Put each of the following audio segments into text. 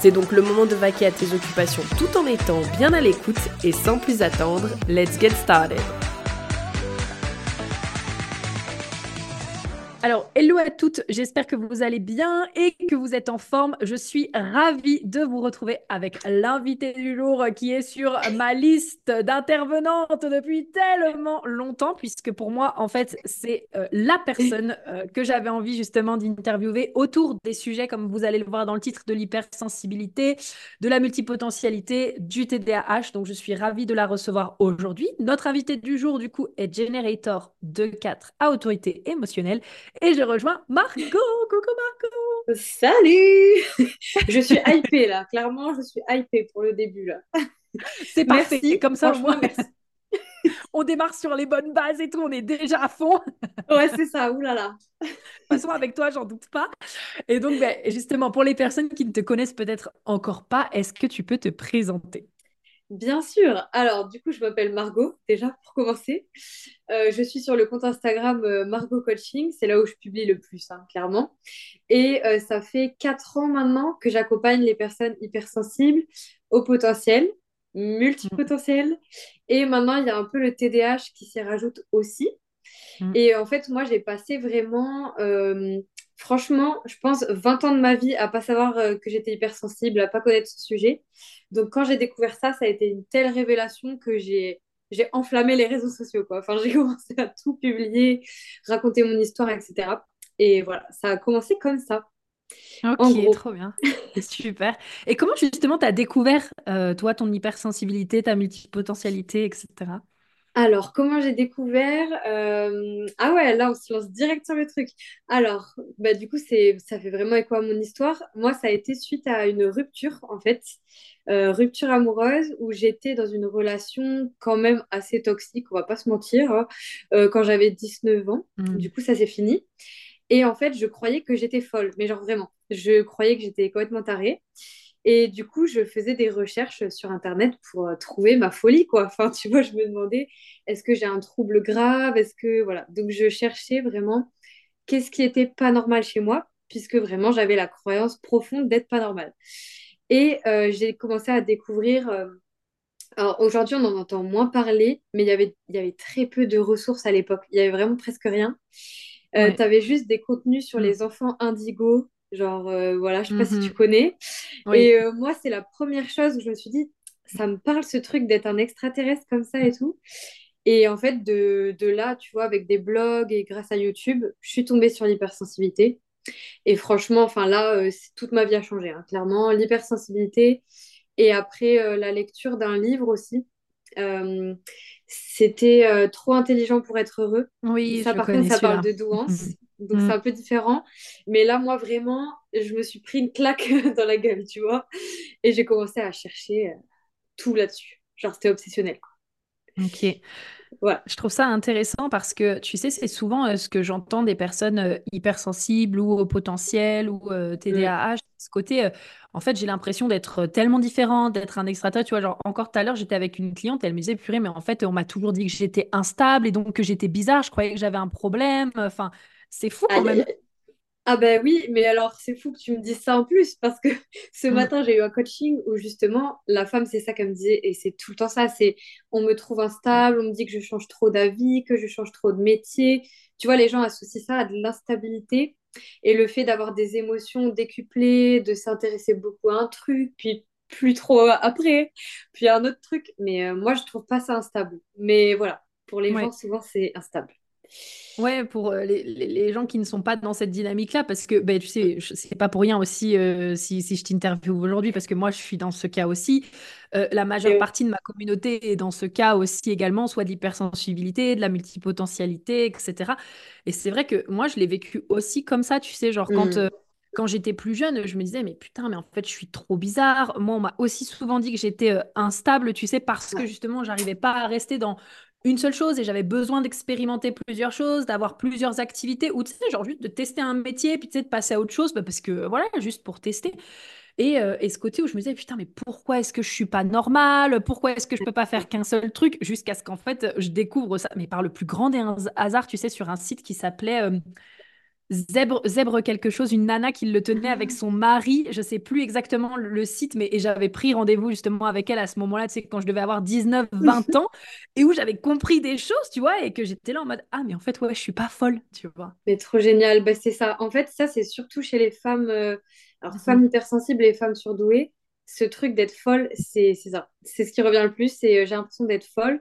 C'est donc le moment de vaquer à tes occupations tout en étant bien à l'écoute et sans plus attendre, let's get started. Alors, hello à toutes, j'espère que vous allez bien et que vous êtes en forme. Je suis ravie de vous retrouver avec l'invité du jour qui est sur ma liste d'intervenantes depuis tellement longtemps, puisque pour moi, en fait, c'est euh, la personne euh, que j'avais envie justement d'interviewer autour des sujets, comme vous allez le voir dans le titre, de l'hypersensibilité, de la multipotentialité, du TDAH. Donc, je suis ravie de la recevoir aujourd'hui. Notre invité du jour, du coup, est Generator 2.4 à autorité émotionnelle. Et je rejoins Marco. Coucou Marco. Salut. je suis hypée là. Clairement, je suis hypée pour le début là. C'est parti. Comme ça, moi, merci. on démarre sur les bonnes bases et tout. On est déjà à fond. ouais, c'est ça. Là. De toute façon, avec toi, j'en doute pas. Et donc, ben, justement, pour les personnes qui ne te connaissent peut-être encore pas, est-ce que tu peux te présenter? Bien sûr. Alors, du coup, je m'appelle Margot, déjà, pour commencer. Euh, je suis sur le compte Instagram euh, Margot Coaching. C'est là où je publie le plus, hein, clairement. Et euh, ça fait quatre ans maintenant que j'accompagne les personnes hypersensibles au potentiel, multipotentiel. Et maintenant, il y a un peu le TDAH qui s'y rajoute aussi. Mm. Et en fait, moi, j'ai passé vraiment franchement, je pense 20 ans de ma vie à pas savoir euh, que j'étais hypersensible, à pas connaître ce sujet. Donc quand j'ai découvert ça, ça a été une telle révélation que j'ai j'ai enflammé les réseaux sociaux quoi. Enfin, j'ai commencé à tout publier, raconter mon histoire, etc. Et voilà, ça a commencé comme ça. Ok, trop bien. Super. Et comment justement tu as découvert, euh, toi, ton hypersensibilité, ta multipotentialité, etc. Alors, comment j'ai découvert euh, Ah ouais, là, on se lance direct sur le truc. Alors, bah, du coup, c'est, ça fait vraiment écho à mon histoire. Moi, ça a été suite à une rupture, en fait, euh, rupture amoureuse, où j'étais dans une relation quand même assez toxique, on va pas se mentir, hein, euh, quand j'avais 19 ans. Mmh. Du coup, ça s'est fini. Et en fait, je croyais que j'étais folle, mais genre vraiment, je croyais que j'étais complètement tarée. Et du coup, je faisais des recherches sur Internet pour euh, trouver ma folie, quoi. Enfin, tu vois, je me demandais, est-ce que j'ai un trouble grave? Est-ce que, voilà. Donc, je cherchais vraiment qu'est-ce qui était pas normal chez moi, puisque vraiment, j'avais la croyance profonde d'être pas normal. Et euh, j'ai commencé à découvrir... Euh, alors, aujourd'hui, on en entend moins parler, mais il y avait, il y avait très peu de ressources à l'époque. Il y avait vraiment presque rien. Tu avais juste des contenus sur mm. les enfants indigos, Genre, euh, voilà, je sais pas si tu mmh connais. Et euh, moi, c'est la première chose où je me suis dit, ça me parle ce truc d'être un extraterrestre comme ça et tout. Et en fait, de, de, là, tu vois, avec des blogs et grâce à YouTube, je suis tombée sur l'hypersensibilité. Et franchement, enfin là, euh, toute ma vie a changé, hein, clairement. L'hypersensibilité. Et après, la lecture d'un livre aussi. C'était trop intelligent pour être heureux. Oui, ça, par contre, ça parle de douance. Donc c'est mm. un peu différent. Mais là, moi, vraiment, je me suis pris une claque dans la gueule, tu vois. Et j'ai commencé à chercher euh, tout là-dessus. Genre, c'était obsessionnel. Quoi. Ok. Ouais. Je trouve ça intéressant parce que, tu sais, c'est souvent euh, ce que j'entends des personnes euh, hypersensibles ou au potentiel ou TDAH. Mm. Ce côté, en fait, j'ai l'impression d'être tellement différente, d'être un extraterrestre. Tu vois, genre, encore tout à l'heure, j'étais avec une cliente, elle me disait, purée, mais en fait, on m'a toujours dit que j'étais instable et donc que j'étais bizarre. Je croyais que j'avais un problème. Enfin, c'est fou quand même. Ah ben oui, mais alors c'est fou que tu me dises ça en plus parce que ce mm. matin j'ai eu un coaching où justement la femme c'est ça qu'elle me disait et c'est tout le temps ça, c'est on me trouve instable, on me dit que je change trop d'avis, que je change trop de métier. Tu vois, les gens associent ça à de l'instabilité et le fait d'avoir des émotions décuplées, de s'intéresser beaucoup à un truc, puis plus trop après, puis à un autre truc. Mais euh, moi je trouve pas ça instable. Mais voilà, pour les gens souvent c'est instable. Ouais, pour euh, les, les, gens qui ne sont pas dans cette dynamique-là, parce que ben, tu sais, c'est pas pour rien aussi euh, si, si, je t'interviewe aujourd'hui, parce que moi je suis dans ce cas aussi. Euh, la majeure partie de ma communauté est dans ce cas aussi également, soit de l'hypersensibilité, de la multipotentialité, etc. Et c'est vrai que moi je l'ai vécu aussi comme ça, tu sais, genre quand mmh. quand j'étais plus jeune, je me disais, mais putain, mais en fait, je suis trop bizarre. Moi, on m'a aussi souvent dit que j'étais euh, instable, tu sais, parce que justement, j'arrivais pas à rester dans une seule chose et j'avais besoin d'expérimenter plusieurs choses, d'avoir plusieurs activités ou tu sais, genre juste de tester un métier puis tu sais, de passer à autre chose bah, parce que voilà, juste pour tester. Et, euh, et, ce côté où je me disais, putain, mais pourquoi est-ce que je suis pas normale? Pourquoi est-ce que je peux pas faire qu'un seul truc? Jusqu'à ce qu'en fait, je découvre ça, mais par le plus grand des hasards, tu sais, sur un site qui s'appelait euh, Zèbre, zèbre quelque chose, une nana qui le tenait avec son mari, je sais plus exactement le, site, mais et j'avais pris rendez-vous justement avec elle à ce moment-là, tu sais, quand je devais avoir 19, 20 ans, et où j'avais compris des choses, tu vois, et que j'étais là en mode, ah, mais en fait, ouais, je suis pas folle, tu vois. Mais trop génial, bah, c'est ça. En fait, ça, c'est surtout chez les femmes, euh, alors mhm. femmes hypersensibles et femmes surdouées, ce truc d'être folle, c'est ça. C'est ce qui revient le plus, c'est euh, j'ai l'impression d'être folle.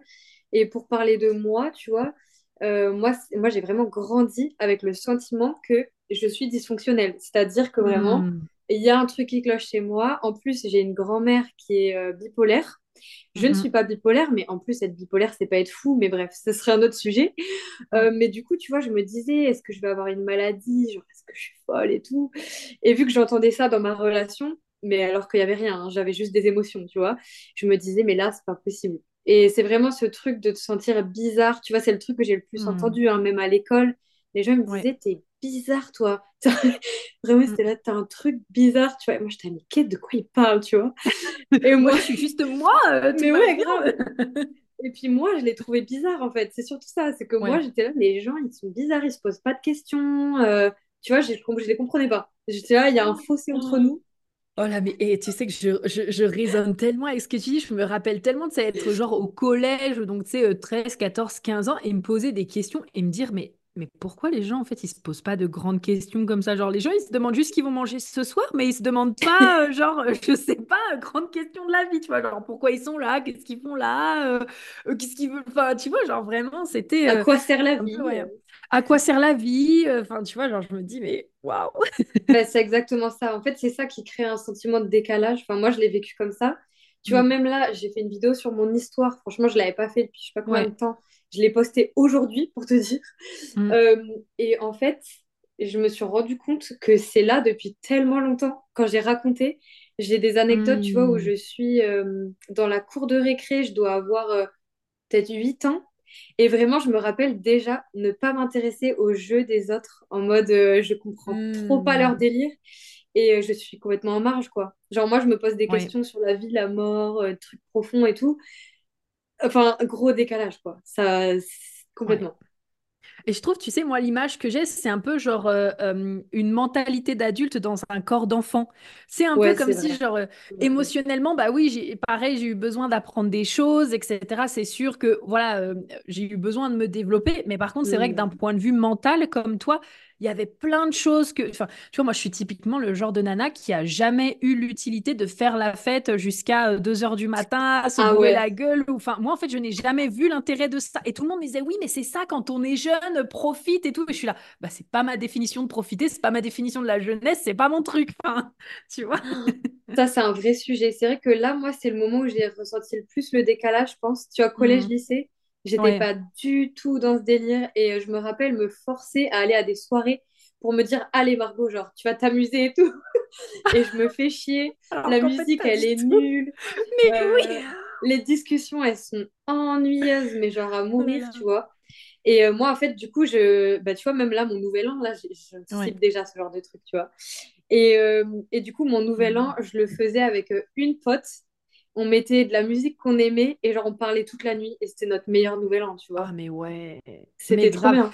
Et pour parler de moi, tu vois, euh, moi, moi j'ai vraiment grandi avec le sentiment que je suis dysfonctionnelle. C'est-à-dire que vraiment, hmm. il y a un truc qui cloche chez moi. En plus, j'ai une grand-mère qui est euh, bipolaire. Je ne hmm. suis pas bipolaire, mais en plus, être bipolaire, c'est pas être fou. Mais bref, ce serait un autre sujet. Euh, mais du coup, tu vois, je me disais, est-ce que je vais avoir une maladie? Genre, est-ce que je suis folle et tout? Et vu que j'entendais ça dans ma relation, mais alors qu'il n'y avait rien, hein, j'avais juste des émotions, tu vois, je me disais, mais là, c'est pas possible. Et c'est vraiment ce truc de te sentir bizarre. Tu vois, c'est le truc que j'ai le plus hmm. entendu, hein, même à l'école. Les gens me disaient, t'es bizarre, toi. vraiment, c'était là, t'as un truc bizarre, tu vois. moi, je mais quête de quoi il parle, tu vois? Et moi, je suis juste moi. Euh, mais ouais, grave. Et puis moi, je l'ai trouvé bizarre, en fait. C'est surtout ça. C'est que moi, j'étais là, les gens, ils sont bizarres, ils se posent pas de questions. Euh, tu vois, je, je les comprenais pas. J'étais là, il y a un fossé entre oh. nous. Oh là, mais et tu sais que je, je, je, résonne tellement avec ce que tu dis, je me rappelle tellement de ça être genre au collège, donc tu sais, 13, 14, 15 ans, et me poser des questions et me dire, mais, mais pourquoi les gens, en fait, ils se posent pas de grandes questions comme ça? Genre, les gens, ils se demandent juste ce qu'ils vont manger ce soir, mais ils se demandent pas, euh, genre, euh, je sais pas, grande question de la vie, tu vois, genre, pourquoi ils sont là, qu'est-ce qu'ils font là, euh, qu'est-ce qu'ils veulent, enfin, tu vois, genre, vraiment, c'était... à quoi sert la vie à quoi sert la vie Enfin, tu vois, genre, je me dis, mais waouh bah, C'est exactement ça. En fait, c'est ça qui crée un sentiment de décalage. Enfin, moi, je l'ai vécu comme ça. Tu vois, mm. même là, j'ai fait une vidéo sur mon histoire. Franchement, je ne l'avais pas fait depuis je sais pas combien de temps. Je l'ai postée aujourd'hui, pour te dire. Mm. Euh, et en fait, je me suis rendu compte que c'est là depuis tellement longtemps. Quand j'ai raconté, j'ai des anecdotes, tu vois, où mm. je suis euh, dans la cour de récré. Je dois avoir euh, peut-être 8 ans. Et vraiment, je me rappelle déjà ne pas m'intéresser aux jeux des autres en mode euh, je comprends trop pas leur hmm. délire et euh, je suis complètement en marge, quoi. Genre, moi, je me pose des questions sur la vie, la mort, euh, trucs profonds et tout. Enfin, gros décalage, quoi. Ça, complètement. Et je trouve, tu sais, moi, l'image que j'ai, c'est un peu genre euh, euh, une mentalité d'adulte dans un corps d'enfant. C'est un peu comme si, genre, euh, émotionnellement, bah oui, j'ai, pareil, j'ai eu besoin d'apprendre des choses, etc. C'est sûr que, voilà, j'ai eu besoin de me développer. Mais par contre, c'est vrai que d'un mmh. point de vue mental, comme toi, il y avait plein de choses que. Enfin, tu vois, moi, je suis typiquement le genre de nana qui a jamais eu l'utilité de faire la fête jusqu'à 2 heures du matin, à se ah la gueule. Enfin, moi, en fait, je n'ai jamais vu l'intérêt de ça. Et tout le monde me disait, oui, mais c'est ça, quand on est jeune, profite et tout. Et je suis là, bah, c'est pas ma définition de profiter, c'est pas ma définition de la jeunesse, c'est pas mon truc. Enfin, tu vois. ça, c'est un vrai sujet. C'est vrai que là, moi, c'est le moment où j'ai ressenti le plus le décalage, je pense. Tu vois, collège-lycée. Mmh. J'étais pas du tout dans ce délire et euh, je me rappelle me forcer à aller à des soirées pour me dire allez Margot genre tu vas t'amuser et tout. Et je me fais chier. La musique elle est nulle. Mais oui. euh, les discussions elles sont ennuyeuses mais genre à mourir tu vois. Et euh, moi en fait du coup je bah tu vois même là mon nouvel an là j'anticipe déjà ce genre de truc tu vois. Et, et du coup mon nouvel an je le faisais avec une pote on mettait de la musique qu'on aimait et genre on parlait toute la nuit et c'était notre meilleur nouvel an, tu vois. Ah mais ouais. C'était trop bien.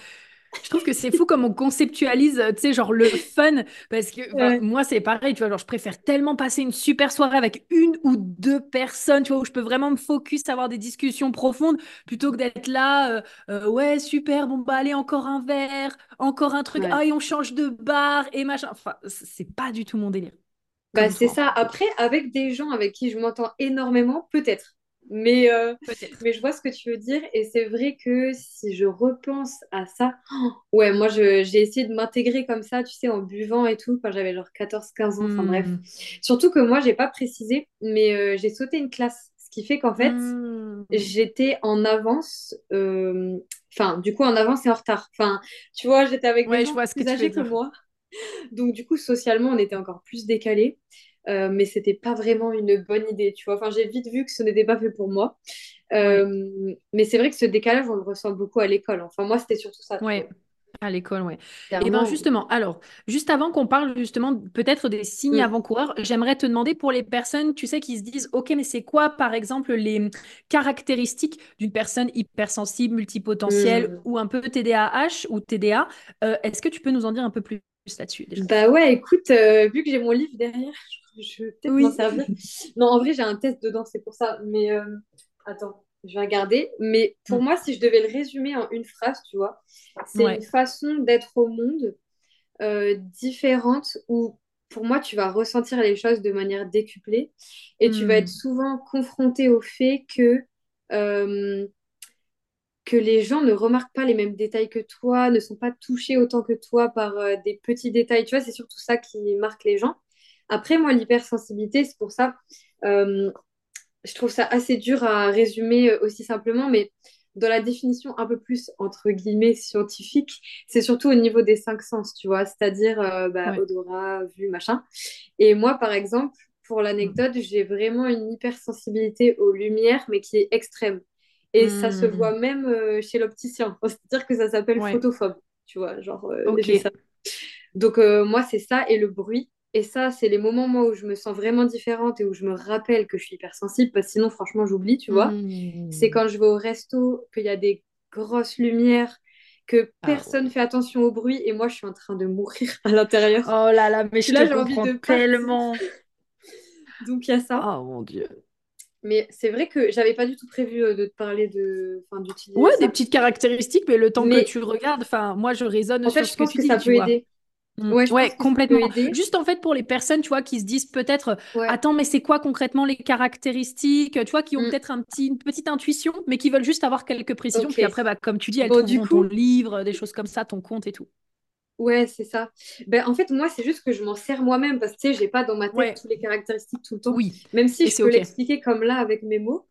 Je trouve que c'est fou comme on conceptualise, tu sais, genre le fun. Parce que moi, c'est pareil, tu vois, genre je préfère tellement passer une super soirée avec une ou deux personnes, tu vois, où je peux vraiment me focus, avoir des discussions profondes, plutôt que d'être là, euh, euh, ouais, super, bon, bah allez, encore un verre, encore un truc, ah, et on change de bar, et machin. Enfin, c'est pas du tout mon délire. Bah, c'est ça. Après, avec des gens avec qui je m'entends énormément, peut-être. Mais, euh, mais je vois ce que tu veux dire. Et c'est vrai que si je repense à ça, ouais, moi, j'ai essayé de m'intégrer comme ça, tu sais, en buvant et tout, quand j'avais genre 14-15 ans. Enfin bref. Hmm. Surtout que moi, j'ai pas précisé, mais euh, j'ai sauté une classe. Ce qui fait qu'en fait, hmm. j'étais en avance. Euh, enfin, du coup, en avance et en retard. Enfin, tu vois, j'étais avec des gens plus âgés que moi. Donc, du coup, socialement, on était encore plus décalés. Euh, mais c'était pas vraiment une bonne idée, tu vois. Enfin, j'ai vite vu que ce n'était pas fait pour moi. Euh, mais c'est vrai que ce décalage, on le ressent beaucoup à l'école. Enfin, moi, c'était surtout ça. Ouais. À l'école, ouais. Et bien justement, alors, juste avant qu'on parle justement peut-être des signes Mm. avant-coureurs, j'aimerais te demander pour les personnes, tu sais, qui se disent, OK, mais c'est quoi, par exemple, les caractéristiques d'une personne hypersensible, multipotentielle Mm. ou un peu TDAH ou TDA? Euh, est-ce que tu peux nous en dire un peu plus? Là-dessus déjà? Bah ouais, écoute, euh, vu que j'ai mon livre derrière, je, vais peut-être m'en servir. Non, en vrai, j'ai un test dedans, c'est pour ça. Mais euh, attends, je vais regarder. Mais pour Mm. moi, si je devais le résumer en une phrase, tu vois, c'est une façon d'être au monde euh, différente où, pour moi, tu vas ressentir les choses de manière décuplée et tu vas être Mm. souvent confronté au fait que, que les gens ne remarquent pas les mêmes détails que toi, ne sont pas touchés autant que toi par euh, des petits détails. Tu vois, c'est surtout ça qui marque les gens. Après, moi, l'hypersensibilité, c'est pour ça, euh, je trouve ça assez dur à résumer euh, aussi simplement, mais dans la définition un peu plus, entre guillemets, scientifique, c'est surtout au niveau des cinq sens, tu vois, c'est-à-dire euh, bah, Ouais. odorat, vue, machin. Et moi, par exemple, pour Mm. l'anecdote, j'ai vraiment une hypersensibilité aux lumières, mais qui est extrême. Et ça se voit Mm. même euh, chez l'opticien. C'est-à-dire que ça s'appelle Ouais. photophobe, tu vois, genre, euh. Donc, euh, moi, c'est ça et le bruit. Et ça, c'est les moments, moi, où je me sens vraiment différente et où je me rappelle que je suis hypersensible, parce que sinon, franchement, j'oublie, tu vois. C'est Mm. quand je vais au resto, qu'il y a des grosses lumières, que Ah personne ouais. fait attention au bruit, et moi, je suis en train de mourir à l'intérieur. Oh là là, mais je te là, j'ai envie comprends de partir. tellement. Donc, il y a ça. Oh mon Dieu. Mais c'est vrai que j'avais pas du tout prévu euh, de te parler de, enfin, d'utiliser Ouais, des ça. petites caractéristiques, mais le temps que tu regardes, enfin, moi, je raisonne en fait, sur je ce que pense tu que ça dis, tu peut vois. aider. Mm. Ouais, Ouais, ça complètement. Juste en fait pour les personnes, tu vois, qui se disent peut-être, Ouais. attends, mais c'est quoi concrètement les caractéristiques, tu vois, qui ont Mm. peut-être un petit, une petite intuition, mais qui veulent juste avoir quelques précisions. Puis après, bah, comme tu dis, elles Bon, du trouveront ton coup, livre, des choses comme ça, ton compte et tout. Ouais, c'est ça. Ben, en fait, moi, c'est juste que je m'en sers moi-même parce que, tu sais, j'ai pas dans ma tête Ouais, toutes les caractéristiques tout le temps. oui. Même si Et je peux l'expliquer comme là avec mes mots.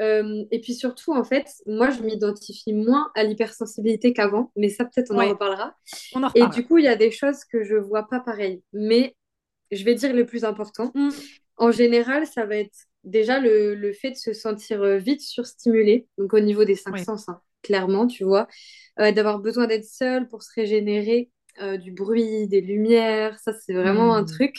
Euh, et puis surtout, en fait, moi, je m'identifie moins à l'hypersensibilité qu'avant, mais ça, peut-être, on en reparlera. on en Et du coup, il y a des choses que je vois pas pareil. Mais je vais dire le plus important. Mm. En général, ça va être déjà le, le fait de se sentir euh, vite surstimulé, donc au niveau des cinq Ouais. sens, hein, clairement, tu vois, Euh, d'avoir besoin d'être seul pour se régénérer, euh, du bruit, des lumières, ça, c'est vraiment un Mm. truc.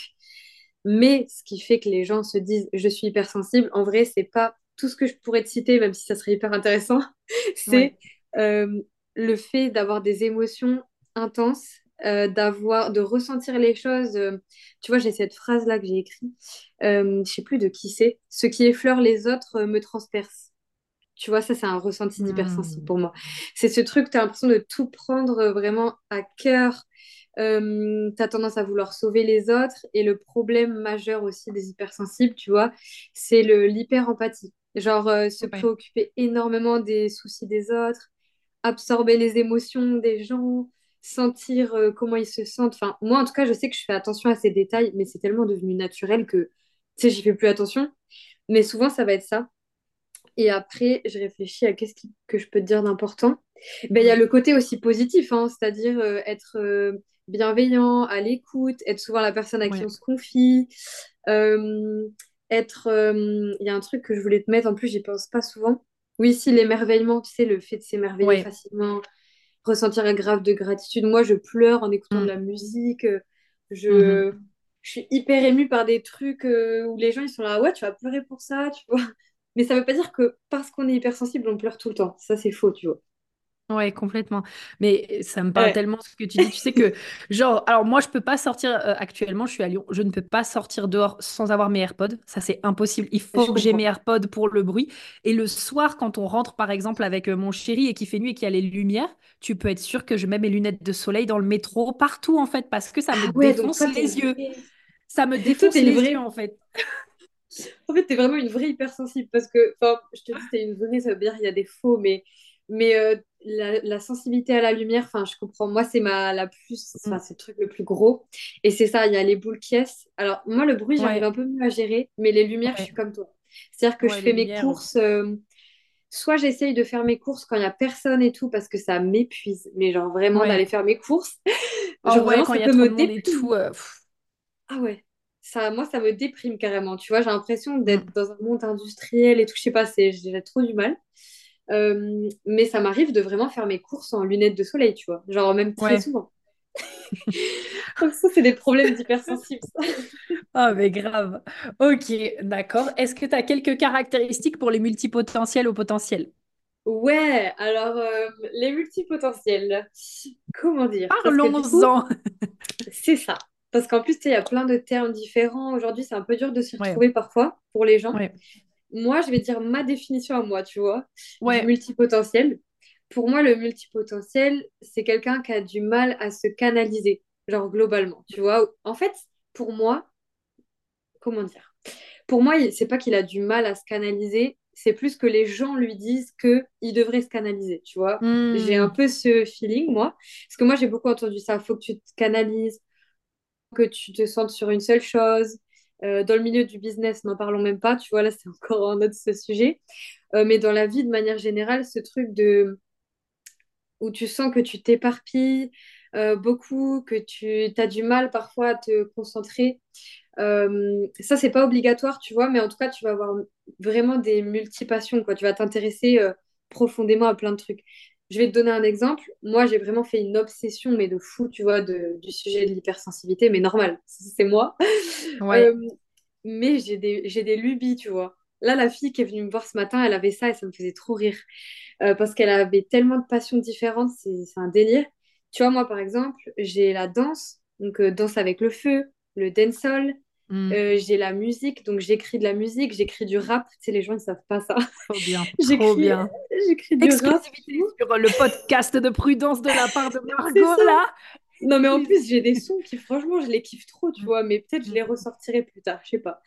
Mais ce qui fait que les gens se disent je suis hypersensible, en vrai, c'est pas tout ce que je pourrais te citer, même si ça serait hyper intéressant, Ouais. c'est euh, le fait d'avoir des émotions intenses, euh, d'avoir, de ressentir les choses. tu vois, j'ai cette phrase-là que j'ai écrite, je sais plus de qui c'est. Ce qui effleure les autres me transperce. Tu vois, ça, c'est un ressenti d'hypersensible Mm. pour moi. C'est ce truc, tu as l'impression de tout prendre euh, vraiment à cœur. Euh, tu as tendance à vouloir sauver les autres. Et le problème majeur aussi des hypersensibles, tu vois, c'est le l'hyper-empathie. Genre, euh, se Ouais. préoccuper énormément des soucis des autres, absorber les émotions des gens, sentir euh, comment ils se sentent. Enfin, moi, en tout cas, je sais que je fais attention à ces détails, mais c'est tellement devenu naturel que, tu sais, j'y fais plus attention. Mais souvent, ça va être ça. Et après, je réfléchis à qu'est-ce que je peux te dire d'important. Ben, il y a le côté aussi positif, hein, c'est-à-dire euh, être euh, bienveillant, à l'écoute, être souvent la personne à qui Ouais. on se confie. euh, être. Il y a un truc que je voulais te mettre, en plus, j'y pense pas souvent. Oui, si, l'émerveillement, tu sais, le fait de s'émerveiller Ouais. facilement, ressentir un grave de gratitude. Moi, je pleure en écoutant de Mm. la musique. euh, Je, je suis hyper émue par des trucs euh, où les gens, ils sont là, ouais, tu vas pleurer pour ça, tu vois. Mais ça veut pas dire que parce qu'on est hypersensible, on pleure tout le temps. Ça, c'est faux, tu vois. Ouais, complètement. Mais ça me parle Ouais. tellement ce que tu dis. Tu sais que, genre, alors moi, je peux pas sortir euh, actuellement, je suis à Lyon, je ne peux pas sortir dehors sans avoir mes AirPods. Ça, c'est impossible. Il Je faut que j'ai mes. AirPods pour le bruit. Et le soir, quand on rentre, par exemple, avec euh, mon chéri et qu'il fait nuit et qu'il y a les lumières, tu peux être sûr que je mets mes lunettes de soleil dans le métro, partout, en fait, parce que ça me Ah ouais, défonce les yeux. Ça me défonce les yeux, en fait. En fait, t'es vraiment une vraie hypersensible parce que, enfin, je te dis, t'es une vraie, ça veut dire qu'il y a des faux, mais, mais euh, la, la sensibilité à la lumière, enfin, je comprends. Moi, c'est ma la plus, Mm. c'est le truc le plus gros. Et c'est ça, il y a les boules qui. Alors, moi, le bruit, j'arrive Ouais, un peu mieux à gérer, mais les lumières, je suis comme toi. C'est-à-dire que je ouais, fais mes courses. euh, soit j'essaye de faire mes courses quand il y a personne et tout parce que ça m'épuise, mais genre vraiment d'aller faire mes courses. Genre vraiment, quand ça y a peut me tout. euh, Ah ouais, ça, moi, ça me déprime carrément. Tu vois, j'ai l'impression d'être mm. dans un monde industriel et tout. Je sais pas, c'est, j'ai trop du mal. Euh, mais ça m'arrive de vraiment faire mes courses en lunettes de soleil, tu vois. Genre même très Ouais. souvent. Donc ça, c'est des problèmes d'hypersensible. Ah, mais grave. Ok, d'accord. Est-ce que tu as quelques caractéristiques pour les multipotentiels au potentiel? Ouais, alors euh, les multipotentiels, comment dire? Parlons-en. c'est ça. Parce qu'en plus, il y a plein de termes différents. Aujourd'hui, c'est un peu dur de s'y Ouais, retrouver parfois pour les gens. ouais, Moi, je vais dire ma définition à moi, tu vois, ouais. multipotentiel. Pour moi, le multipotentiel, c'est quelqu'un qui a du mal à se canaliser, genre globalement, tu vois. En fait, pour moi, comment dire? Pour moi, il- c'est pas qu'il a du mal à se canaliser, c'est plus que les gens lui disent que il devrait se canaliser, tu vois. J'ai un Hmm, peu ce feeling, moi, parce que moi, j'ai beaucoup entendu ça. Faut que tu te canalises, que tu te centres sur une seule chose. Euh, dans le milieu du business, n'en parlons même pas, tu vois, là, c'est encore un autre sujet. Euh, mais dans la vie, de manière générale, ce truc de où tu sens que tu t'éparpilles euh, beaucoup, que tu as du mal parfois à te concentrer. Ça, c'est pas obligatoire, tu vois, mais en tout cas, tu vas avoir vraiment des multipassions, quoi. Tu vas t'intéresser profondément à plein de trucs. Je vais te donner un exemple. Moi, j'ai vraiment fait une obsession, mais de fou, tu vois, de- du sujet de l'hypersensibilité, mais normal, c'est moi. ouais. Euh, mais j'ai des, lubies, tu vois. Là, la fille qui est venue me voir ce matin, elle avait ça et ça me faisait trop rire. Euh, parce qu'elle avait tellement de passions différentes, c'est c'est un délire. Tu vois, moi, par exemple, j'ai la danse, donc euh, danse avec le feu, le dancehall. Hmm, Euh, j'ai la musique, donc j'écris de la musique, j'écris du rap. Tu sais, les gens, ils savent pas ça. trop bien, trop bien. j'écris du rap. sur le podcast de prudence de la part de Margot, là. Non, mais en plus, j'ai des sons qui, franchement, je les kiffe trop, tu Hmm, vois. Mais peut-être je les hmm, ressortirai plus tard, je sais pas.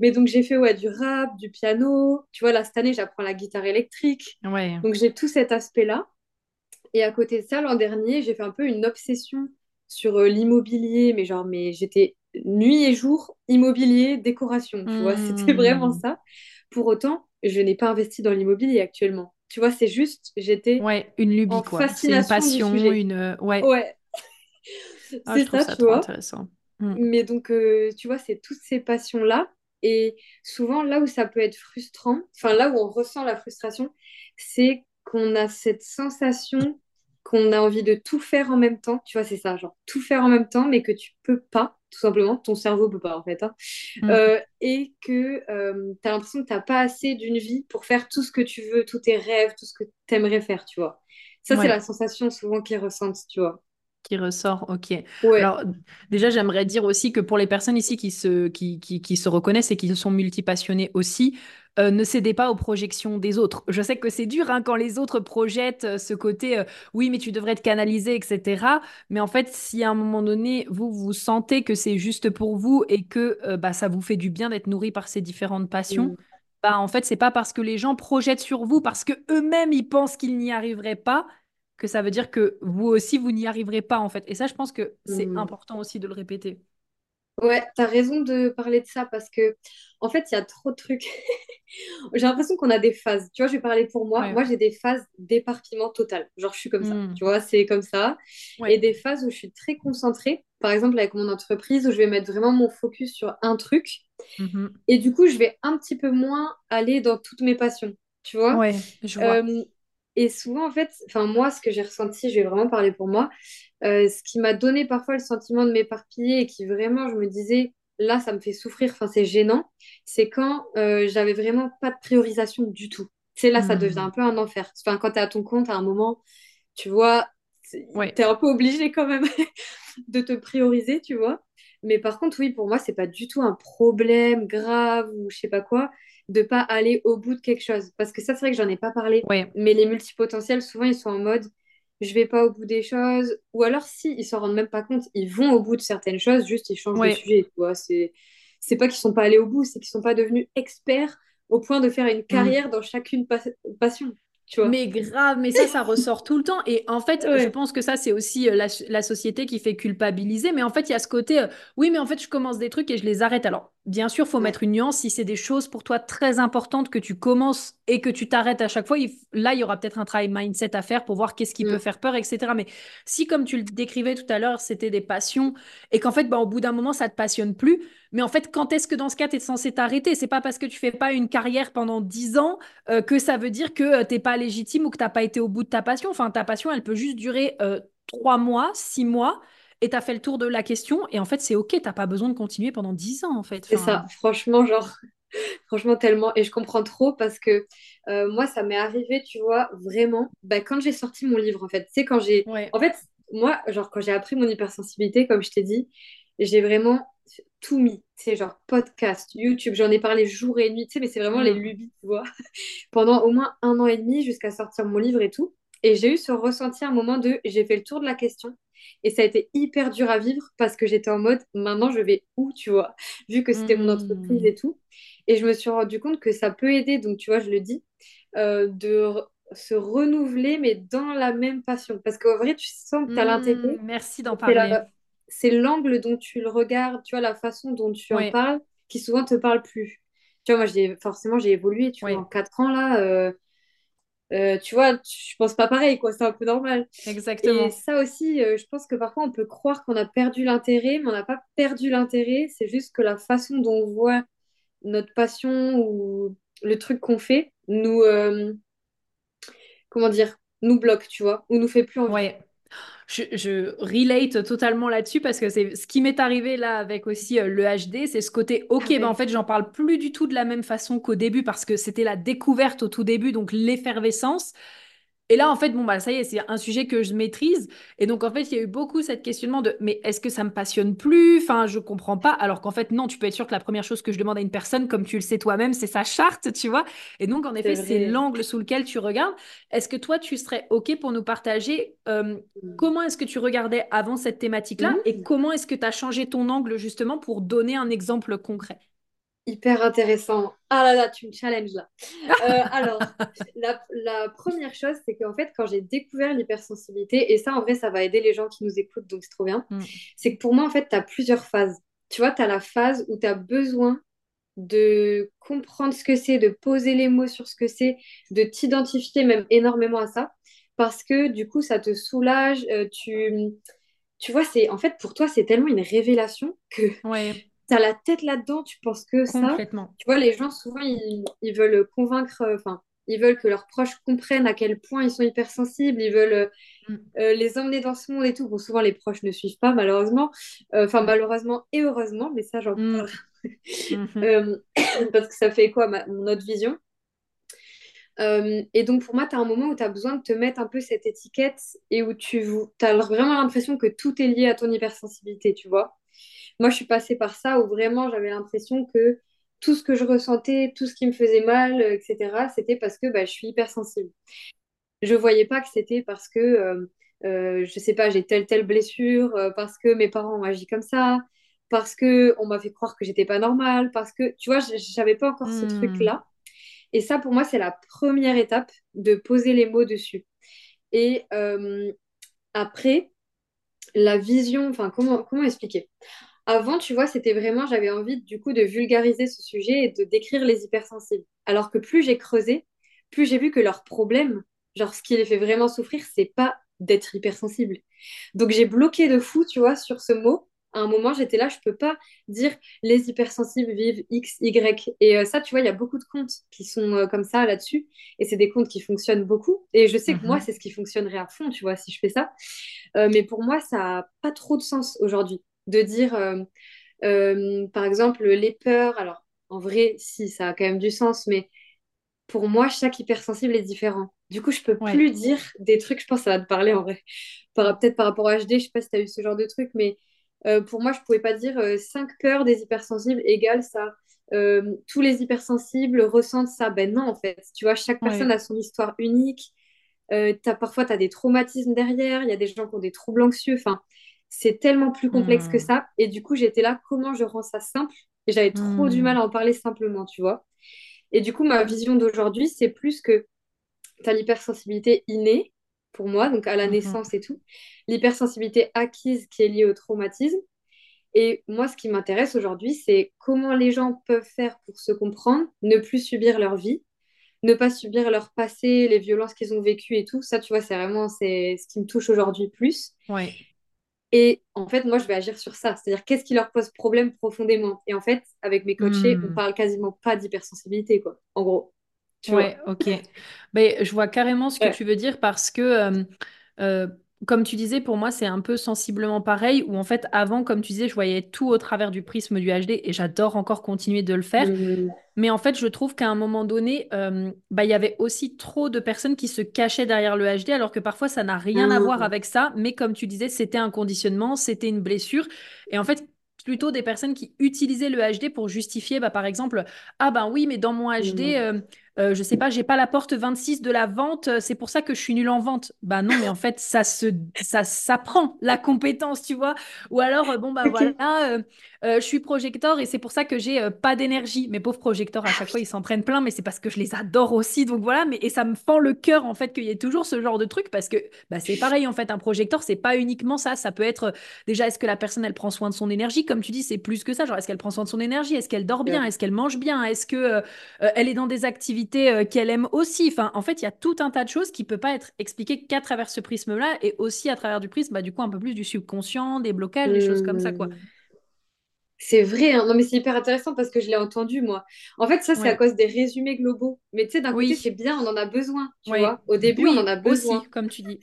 Mais donc, j'ai fait ouais, du rap, du piano. Tu vois, là, cette année, j'apprends la guitare électrique. Ouais. Donc, j'ai tout cet aspect-là. Et à côté de ça, l'an dernier, j'ai fait un peu une obsession sur euh, l'immobilier, mais genre, mais j'étais nuit et jour, immobilier, décoration, tu vois, c'était vraiment Hmm. ça. Pour autant, je n'ai pas investi dans l'immobilier actuellement. Tu vois, c'est juste, j'étais Ouais, une en lubie, quoi. Une du passion, sujet. une... euh, Ouais. Ouais, Ah, c'est ça, ça tu vois. intéressant. Hmm. Mais donc, euh, tu vois, c'est toutes ces passions-là. Et souvent, là où ça peut être frustrant, enfin, là où on ressent la frustration, c'est qu'on a cette sensation qu'on a envie de tout faire en même temps. Tu vois, c'est ça, genre tout faire en même temps, mais que tu peux pas, tout simplement. Ton cerveau peut pas, en fait. hein. Hmm. Euh, et que tu as l'impression que tu n'as pas assez d'une vie pour faire tout ce que tu veux, tous tes rêves, tout ce que tu aimerais faire, tu vois. Ça, c'est la sensation souvent qu'ils ressentent, tu vois. Qui ressort, ok. Ouais. Alors, déjà, j'aimerais dire aussi que pour les personnes ici qui se, qui, qui, qui se reconnaissent et qui sont multipassionnées aussi, euh, ne cédez pas aux projections des autres. Je sais que c'est dur hein, quand les autres projettent euh, ce côté, euh, oui, mais tu devrais te canaliser, etc. Mais en fait, si à un moment donné, vous, vous sentez que c'est juste pour vous et que bah, ça vous fait du bien d'être nourri par ces différentes passions, Mm. bah, en fait, c'est pas parce que les gens projettent sur vous, parce que eux-mêmes, ils pensent qu'ils n'y arriveraient pas que ça veut dire que vous aussi, vous n'y arriverez pas, en fait. Et ça, je pense que c'est Mm. important aussi de le répéter. Ouais, t'as raison de parler de ça parce que, en fait, il y a trop de trucs. J'ai l'impression qu'on a des phases. Tu vois, je vais parler pour moi. Ouais. Moi, j'ai des phases d'éparpillement total. Genre, je suis comme ça. Hmm. Tu vois, c'est comme ça. Et des phases où je suis très concentrée. Par exemple, avec mon entreprise, où je vais mettre vraiment mon focus sur un truc. Mhm. Et du coup, je vais un petit peu moins aller dans toutes mes passions. Tu vois? Ouais, je vois. Euh, et souvent, en fait, enfin, moi, ce que j'ai ressenti, je vais vraiment parler pour moi, euh, ce qui m'a donné parfois le sentiment de m'éparpiller et qui vraiment, je me disais, là, ça me fait souffrir, enfin, c'est gênant, c'est quand euh, j'avais vraiment pas de priorisation du tout. C'est là, ça devient un Hmm. peu un enfer. Enfin, quand tu es à ton compte, à un moment, tu vois, tu Ouais. es un peu obligé quand même de te prioriser, tu vois. Mais par contre, oui, pour moi, c'est pas du tout un problème grave ou je sais pas quoi de pas aller au bout de quelque chose. Parce que ça, c'est vrai que j'en ai pas parlé. Ouais. Mais les multipotentiels, souvent, ils sont en mode je vais pas au bout des choses. Ou alors, si, ils s'en rendent même pas compte, ils vont au bout de certaines choses, juste ils changent de sujet. Tu vois, c'est, c'est pas qu'ils sont pas allés au bout, c'est qu'ils sont pas devenus experts au point de faire une Hmm. carrière dans chacune pas- passion. Tu vois. Mais grave, mais ça, ça ressort tout le temps. Et en fait, je pense que ça, c'est aussi euh, la, la société qui fait culpabiliser. Mais en fait, il y a ce côté, euh, oui, mais en fait, je commence des trucs et je les arrête. Alors, Bien sûr, faut mettre une nuance. Si c'est des choses pour toi très importantes que tu commences et que tu t'arrêtes à chaque fois, là, il y aura peut-être un travail mindset à faire pour voir qu'est-ce qui peut mm. faire peur, etc. Mais si, comme tu le décrivais tout à l'heure, c'était des passions et qu'en fait, bah, au bout d'un moment, ça te passionne plus, mais en fait, quand est-ce que dans ce cas, tu es censé t'arrêter? C'est pas parce que tu fais pas une carrière pendant 10 ans euh, que ça veut dire que tu euh, t'es pas légitime ou que t'as pas été au bout de ta passion. Enfin, ta passion, elle peut juste durer euh, 3 mois, 6 mois et tu as fait le tour de la question. Et en fait, c'est OK, t'as pas besoin de continuer pendant 10 ans, en fait. C'est ça, franchement, genre, franchement, tellement. Et je comprends trop parce que euh, moi, ça m'est arrivé, tu vois, vraiment, bah, quand j'ai sorti mon livre, en fait. Tu sais, quand j'ai. En fait, moi, genre, quand j'ai appris mon hypersensibilité, comme je t'ai dit, j'ai vraiment tout mis. C'est genre podcast, YouTube, j'en ai parlé jour et nuit, tu sais, mais c'est vraiment les mm. lubies, tu vois, pendant au moins un an et demi jusqu'à sortir mon livre et tout. Et j'ai eu ce ressenti un moment de j'ai fait le tour de la question et ça a été hyper dur à vivre parce que j'étais en mode, maintenant je vais où, tu vois, vu que c'était mon entreprise et tout. Et je me suis rendu compte que ça peut aider, donc tu vois, je le dis, euh, de se renouveler, mais dans la même passion. Parce qu'en vrai, tu sens que tu as l'intérêt. Mmh, merci d'en parler. C'est l'angle dont tu le regardes, tu vois, la façon dont tu en parles, qui souvent te parle plus. Tu vois, moi, forcément, j'ai évolué, tu vois, en quatre ans, là. Euh, euh, tu vois, je pense pas pareil, quoi, c'est un peu normal. Exactement. Et ça aussi, euh, je pense que parfois on peut croire qu'on a perdu l'intérêt, mais on n'a pas perdu l'intérêt, c'est juste que la façon dont on voit notre passion ou le truc qu'on fait nous, euh, comment dire, nous bloque, tu vois, ou nous fait plus envie. Ouais je, relate totalement là-dessus parce que c'est ce qui m'est arrivé là avec aussi euh, le HD, c'est ce côté, ok, ah ben en fait, j'en parle plus du tout de la même façon qu'au début parce que c'était la découverte au tout début, donc l'effervescence. Et là, en fait, bon, bah, ça y est, c'est un sujet que je maîtrise. Et donc, en fait, il y a eu beaucoup cette questionnement de mais est-ce que ça me passionne plus? Enfin, je comprends pas. Alors qu'en fait, non, tu peux être sûr que la première chose que je demande à une personne, comme tu le sais toi-même, c'est sa charte, tu vois. Et donc, en effet, c'est l'angle sous lequel tu regardes. Est-ce que toi, tu serais OK pour nous partager euh, mmh. comment est-ce que tu regardais avant cette thématique-là mmh. et comment est-ce que tu as changé ton angle justement pour donner un exemple concret? Hyper intéressant. Ah là là, tu me challenges là. Euh, alors, la, première chose, c'est qu'en fait, quand j'ai découvert l'hypersensibilité, et ça, en vrai, ça va aider les gens qui nous écoutent, donc c'est trop bien, mm. c'est que pour moi, en fait, tu as plusieurs phases. Tu vois, tu as la phase où tu as besoin de comprendre ce que c'est, de poser les mots sur ce que c'est, de t'identifier même énormément à ça, parce que du coup, ça te soulage. Euh, tu, tu vois, c'est en fait, pour toi, c'est tellement une révélation que... Ouais as la tête là-dedans, tu penses que ça? Tu vois, les gens, souvent, ils, veulent convaincre, euh, enfin, ils veulent que leurs proches comprennent à quel point ils sont hypersensibles, ils veulent euh, mm. euh, les emmener dans ce monde et tout. Bon, souvent, les proches ne suivent pas, malheureusement. Enfin, malheureusement et heureusement, mais ça, j'en mm. parle. Mm-hmm. parce que ça fait quoi, ma, notre vision? Et donc, pour moi, tu as un moment où tu as besoin de te mettre un peu cette étiquette et où tu as vraiment l'impression que tout est lié à ton hypersensibilité, tu vois? Moi, je suis passée par ça où vraiment j'avais l'impression que tout ce que je ressentais, tout ce qui me faisait mal, euh, etc., c'était parce que bah, je suis hypersensible. Je voyais pas que c'était parce que, euh, euh, je sais pas, j'ai telle, telle blessure, euh, parce que mes parents ont agi comme ça, parce que on m'a fait croire que j'étais pas normale, parce que, tu vois, j'avais pas encore ce hmm. truc-là. Et ça, pour moi, c'est la première étape de poser les mots dessus. Et après, la vision, enfin, comment, comment expliquer? Avant, tu vois, c'était vraiment, j'avais envie du coup de vulgariser ce sujet et de décrire les hypersensibles. Alors que plus j'ai creusé, plus j'ai vu que leur problème, genre ce qui les fait vraiment souffrir, c'est pas d'être hypersensible. Donc j'ai bloqué de fou, tu vois, sur ce mot. À un moment, j'étais là, je peux pas dire les hypersensibles vivent X, Y. Et euh, ça, tu vois, il y a beaucoup de comptes qui sont euh, comme ça là-dessus. Et c'est des comptes qui fonctionnent beaucoup. Et je sais que moi, mhm. c'est ce qui fonctionnerait à fond, tu vois, si je fais ça. Euh, mais pour moi, ça n'a pas trop de sens aujourd'hui de dire, euh, euh, par exemple, les peurs. Alors, en vrai, si, ça a quand même du sens, mais pour moi, chaque hypersensible est différent. Du coup, je peux plus dire des trucs, je pense que ça va te parler en vrai. Peut-être par rapport à HD, je sais pas si tu as eu ce genre de truc, mais euh, pour moi, je pouvais pas dire 5 peurs des hypersensibles égale ça. tous les hypersensibles ressentent ça. Ben non, en fait. Tu vois, chaque personne a son histoire unique. as, parfois, tu as des traumatismes derrière. Il y a des gens qui ont des troubles anxieux. Enfin, c'est tellement plus complexe que hmm. ça. Et du coup, j'étais là, comment je rends ça simple? Et j'avais trop du hmm. mal à en parler simplement, tu vois. Et du coup, ma vision d'aujourd'hui, c'est plus que tu as l'hypersensibilité innée, pour moi, donc à la hmm. naissance et tout, l'hypersensibilité acquise qui est liée au traumatisme, Et moi, ce qui m'intéresse aujourd'hui, c'est comment les gens peuvent faire pour se comprendre, ne plus subir leur vie, ne pas subir leur passé, les violences qu'ils ont vécues et tout. Ça, tu vois, c'est vraiment c'est ce qui me touche aujourd'hui plus. Ouais. Et en fait, moi, je vais agir sur ça. C'est-à-dire, qu'est-ce qui leur pose problème profondément? Et en fait, avec mes coachés, on Hmm. parle quasiment pas d'hypersensibilité, quoi. En gros, tu vois? Ouais, ok. Mais je vois carrément ce que Ouais. tu veux dire parce que, euh, euh, comme tu disais, pour moi, c'est un peu sensiblement pareil, où en fait, avant, comme tu disais, je voyais tout au travers du prisme du HD et j'adore encore continuer de le faire. Mais en fait, je trouve qu'à un moment donné, euh, bah, il y avait aussi trop de personnes qui se cachaient derrière le HD, alors que parfois, ça n'a rien à voir avec ça. Mais comme tu disais, c'était un conditionnement, c'était une blessure. Et en fait, plutôt des personnes qui utilisaient le HD pour justifier, bah, par exemple, ah ben oui, mais dans mon HD, euh, euh, je sais pas, j'ai pas la porte 26 de la vente, euh, c'est pour ça que je suis nulle en vente. Bah non, mais en fait, ça se, ça s'apprend, la compétence, tu vois. Ou alors, euh, bon, bah voilà, Ok. euh, euh, je suis projecteur et c'est pour ça que j'ai pas d'énergie. Mes pauvres projecteurs, à chaque fois, ils s'en prennent plein, mais c'est parce que je les adore aussi. Donc voilà, mais et ça me fend le cœur en fait qu'il y ait toujours ce genre de truc parce que bah, c'est pareil en fait, un projecteur, c'est pas uniquement ça. Ça peut être déjà, est-ce que la personne elle prend soin de son énergie? Comme tu dis, c'est plus que ça. Genre, est-ce qu'elle prend soin de son énergie? Est-ce qu'elle dort bien? Est-ce qu'elle mange bien? Est-ce que elle est dans des activités euh, qu'elle aime aussi Enfin, en fait, il y a tout un tas de choses qui peut pas être expliquées qu'à travers ce prisme-là et aussi à travers du prisme, bah, du coup, un peu plus du subconscient, des blocages, des choses comme ça, quoi. Mhm. C'est vrai, hein. Non, mais c'est hyper intéressant parce que je l'ai entendu, moi. En fait, ça, c'est à cause des résumés globaux. Mais tu sais, d'un côté, c'est Oui. bien, on en a besoin, tu Ouais, vois. Au début, on en oui, a aussi, besoin. comme tu dis.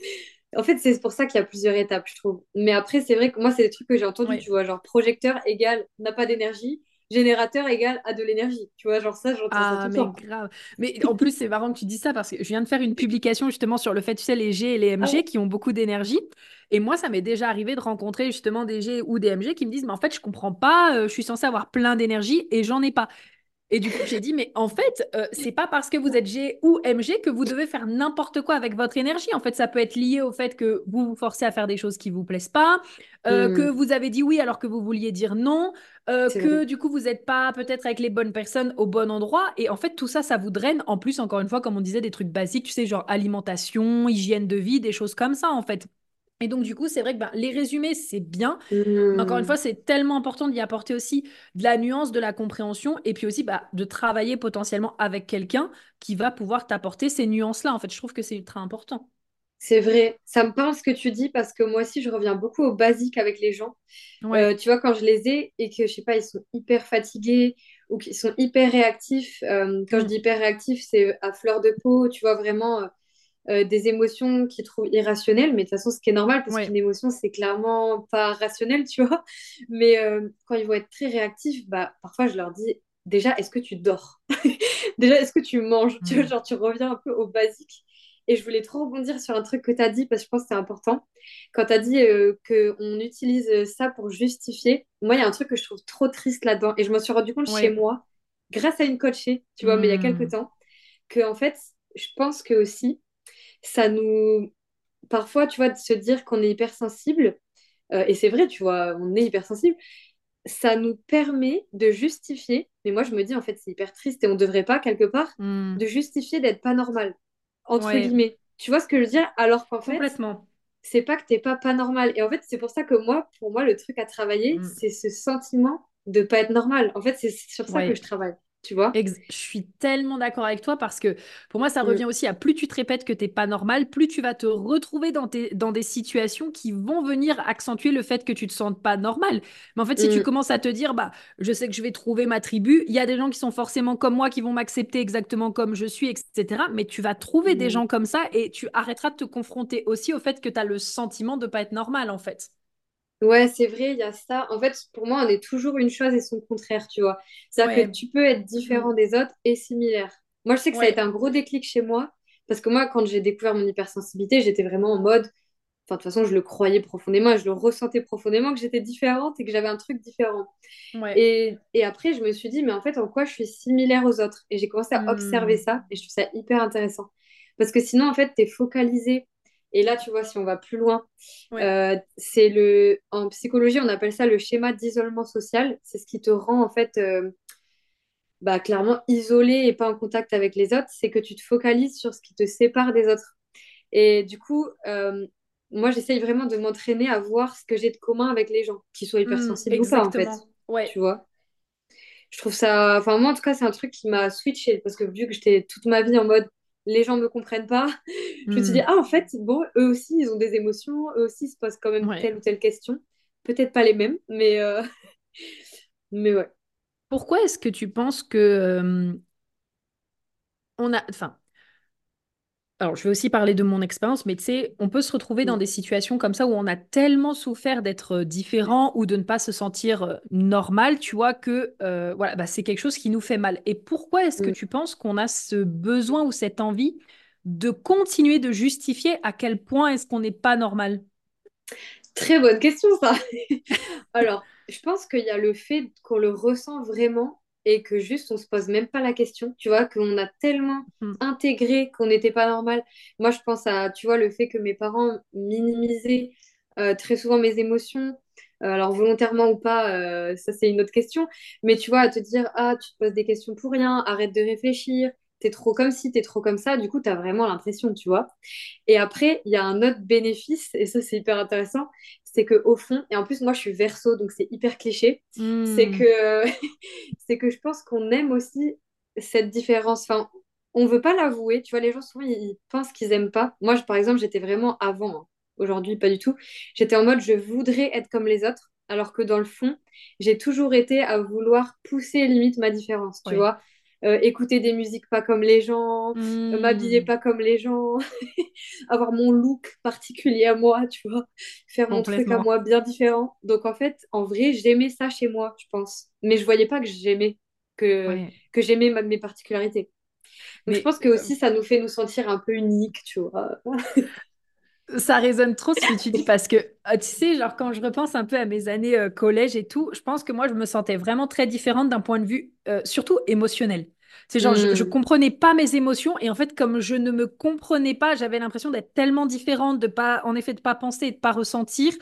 En fait, c'est pour ça qu'il y a plusieurs étapes, je trouve. Mais après, c'est vrai que moi, c'est des trucs que j'ai entendus, Ouais. tu vois. Genre, projecteur égale n'a pas d'énergie, générateur égale a de l'énergie. Tu vois, genre ça, j'entends ça tout Ah, le mais temps. grave. Mais en plus, c'est marrant que tu dis ça parce que je viens de faire une publication justement sur le fait, tu sais, les G et les Ah MG ouais? qui ont beaucoup d'énergie. Et moi, ça m'est déjà arrivé de rencontrer justement des G ou des MG qui me disent, mais en fait, je comprends pas, euh, je suis censée avoir plein d'énergie et j'en ai pas. Et du coup, j'ai dit, mais en fait, euh, c'est pas parce que vous êtes G ou MG que vous devez faire n'importe quoi avec votre énergie. En fait, ça peut être lié au fait que vous vous forcez à faire des choses qui vous plaisent pas, euh, que Hmm, vous avez dit oui alors que vous vouliez dire non, euh, vrai. que du coup, vous n'êtes pas peut-être avec les bonnes personnes au bon endroit. Et en fait, tout ça, ça vous draine. En plus, encore une fois, comme on disait, des trucs basiques, tu sais, genre alimentation, hygiène de vie, des choses comme ça, en fait. Et donc, du coup, c'est vrai que ben, les résumés, c'est bien. Encore une Hmm. fois, c'est tellement important d'y apporter aussi de la nuance, de la compréhension, et puis aussi bah, de travailler potentiellement avec quelqu'un qui va pouvoir t'apporter ces nuances-là. En fait, je trouve que c'est ultra important. C'est vrai. Ça me parle ce que tu dis parce que moi aussi, je reviens beaucoup au basique avec les gens. Euh, tu vois, quand je les ai et que, je sais pas, ils sont hyper fatigués ou qu'ils sont hyper réactifs, euh, quand je Mm. dis hyper réactifs, c'est à fleur de peau, tu vois, vraiment euh, des émotions qu'ils trouvent irrationnelles. Mais de toute façon, ce qui est normal parce qu'une émotion, c'est clairement pas rationnel, tu vois. Mais euh, quand ils vont être très réactifs, bah, parfois, je leur dis, déjà, est-ce que tu dors? Déjà, est-ce que tu manges? Tu vois, Mm. genre, tu reviens un peu au basique. Et je voulais trop rebondir sur un truc que tu as dit parce que je pense que c'est important. Quand tu as dit euh, qu'on utilise ça pour justifier, moi, il y a un truc que je trouve trop triste là-dedans. Et je m'en suis rendu compte chez moi, grâce à une coachée, tu vois, mais il y a quelques Mm. temps, que en fait, je pense que aussi, ça nous. Parfois, tu vois, de se dire qu'on est hypersensible, euh, et c'est vrai, tu vois, on est hypersensible, ça nous permet de justifier, mais moi, je me dis, en fait, c'est hyper triste et on devrait pas, quelque part, Mm. de justifier d'être pas normal, entre Ouais. guillemets. Tu vois ce que je veux dire? Alors qu'en fait, c'est pas que t'es pas pas normal. Et en fait, c'est pour ça que moi, pour moi, le truc à travailler, Mm. c'est ce sentiment de pas être normal. En fait, c'est sur ça que je travaille, tu vois? Ex- je suis tellement d'accord avec toi parce que pour moi, ça Mm, revient aussi à plus tu te répètes que t'es pas normal, plus tu vas te retrouver dans, tes, dans des situations qui vont venir accentuer le fait que tu te sentes pas normal. Mais en fait, si tu mm, commences à te dire, bah, je sais que je vais trouver ma tribu, il y a des gens qui sont forcément comme moi, qui vont m'accepter exactement comme je suis, etc. Mais tu vas trouver des mm. gens comme ça et tu arrêteras de te confronter aussi au fait que tu as le sentiment de pas être normal, en fait. Ouais, c'est vrai, il y a ça. En fait, pour moi, on est toujours une chose et son contraire, tu vois. C'est-à-dire que tu peux être Mm. différent des autres et similaire. Moi, je sais que ça a été un gros déclic chez moi, parce que moi, quand j'ai découvert mon hypersensibilité, j'étais vraiment en mode, enfin, de toute façon, je le croyais profondément et je le ressentais profondément que j'étais différente et que j'avais un truc différent. Ouais. Et, et après, je me suis dit, mais en fait, en quoi je suis similaire aux autres? Et j'ai commencé à observer Mm. ça et je trouve ça hyper intéressant. Parce que sinon, en fait, tu es focalisé. Et là, tu vois, si on va plus loin, Ouais. euh, c'est le, en psychologie, on appelle ça le schéma d'isolement social. C'est ce qui te rend, en fait, euh, bah, clairement isolé et pas en contact avec les autres. C'est que tu te focalises sur ce qui te sépare des autres. Et du coup, euh, moi, j'essaye vraiment de m'entraîner à voir ce que j'ai de commun avec les gens, qu'ils soient Mm, hypersensibles ou pas, en fait. Ouais. Tu vois? Je trouve ça... Enfin, moi, en tout cas, c'est un truc qui m'a switché, parce que vu que j'étais toute ma vie en mode les gens me comprennent pas, je me suis dit, Mm, ah, en fait, bon, eux aussi, ils ont des émotions, eux aussi, ils se posent quand même ouais. telle ou telle question. Peut-être pas les mêmes, mais, euh, mais ouais. Pourquoi est-ce que tu penses que euh, on a, enfin, alors je vais aussi parler de mon expérience, mais tu sais, on peut se retrouver dans Mm. des situations comme ça où on a tellement souffert d'être euh, différent ou de ne pas se sentir euh, normal, tu vois, que euh, voilà, bah, c'est quelque chose qui nous fait mal. Et pourquoi est-ce que Mm. tu penses qu'on a ce besoin ou cette envie de continuer de justifier à quel point est-ce qu'on n'est pas normal? Très bonne question, ça. Alors, je pense qu'il y a le fait qu'on le ressent vraiment et que juste on se pose même pas la question, tu vois, qu'on a tellement Hmm. intégré qu'on n'était pas normal. Moi, je pense à, tu vois, le fait que mes parents minimisaient euh, très souvent mes émotions. Euh, alors, volontairement ou pas, euh, ça c'est une autre question. Mais tu vois, à te dire, ah, tu te poses des questions pour rien, arrête de réfléchir, t'es trop comme ci, t'es trop comme ça. Du coup, t'as vraiment l'impression, tu vois. Et après, il y a un autre bénéfice, et ça c'est hyper intéressant, c'est que au fond, et en plus moi je suis verso, donc c'est hyper cliché, c'est Hmm. que, c'est que je pense qu'on aime aussi cette différence. Enfin, on veut pas l'avouer, tu vois, les gens souvent ils, pensent qu'ils aiment pas. Moi, je, par exemple, j'étais vraiment avant, hein. Aujourd'hui pas du tout. J'étais en mode je voudrais être comme les autres, alors que dans le fond, j'ai toujours été à vouloir pousser limite ma différence, tu vois. Euh, écouter des musiques pas comme les gens, euh, m'habiller Hmm. pas comme les gens, avoir mon look particulier à moi, tu vois, faire mon truc à moi bien différent. Donc en fait, en vrai, j'aimais ça chez moi, je pense. Mais je voyais pas que j'aimais que, Ouais. que j'aimais ma- mes particularités. Donc je Mais pense que aussi ça nous fait nous sentir un peu uniques, tu vois. Ça résonne trop ce que tu dis parce que, euh, tu sais, genre quand je repense un peu à mes années euh, collège et tout, je pense que moi, je me sentais vraiment très différente d'un point de vue, euh, surtout émotionnel. C'est genre, je, je Hmm. comprenais pas mes émotions et en fait, comme je ne me comprenais pas, j'avais l'impression d'être tellement différente, de pas, en effet, de pas penser et de pas ressentir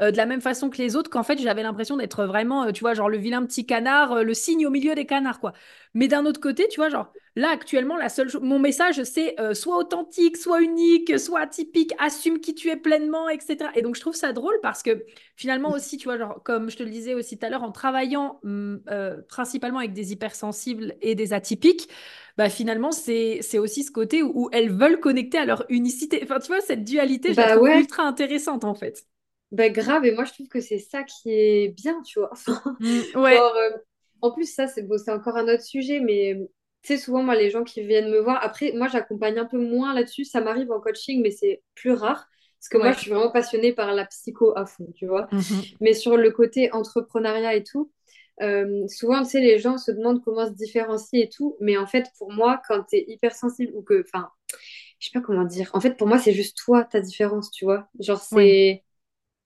euh, de la même façon que les autres, qu'en fait, j'avais l'impression d'être vraiment, euh, tu vois, genre le vilain petit canard, euh, le signe au milieu des canards, quoi. Mais d'un autre côté, tu vois, genre, là, actuellement, la seule mon message, c'est soit authentique, soit unique, soit atypique, assume qui tu es pleinement, etc. Et donc, je trouve ça drôle parce que finalement aussi, tu vois, genre, comme je te le disais aussi tout à l'heure, en travaillant euh, principalement avec des hypersensibles et des atypiques, bah finalement, c'est, c'est aussi ce côté où, où elles veulent connecter à leur unicité. Enfin, tu vois, cette dualité, je la Bah trouve ouais, ultra intéressante, en fait. Bah grave. Et moi je trouve que c'est ça qui est bien, tu vois. Mm, ouais, Genre, euh, en plus, ça, c'est bon, c'est encore un autre sujet, mais euh, tu sais, souvent, moi, les gens qui viennent me voir, après, moi, j'accompagne un peu moins là-dessus. Ça m'arrive en coaching, mais c'est plus rare. Parce que moi, je suis vraiment passionnée par la psycho à fond, tu vois. Mhm. Mais sur le côté entrepreneuriat et tout, euh, souvent, tu sais, les gens se demandent comment se différencier et tout. Mais en fait, pour moi, quand tu es hypersensible ou que, enfin, je sais pas comment dire. En fait, pour moi, c'est juste toi, ta différence, tu vois. Genre, Ouais.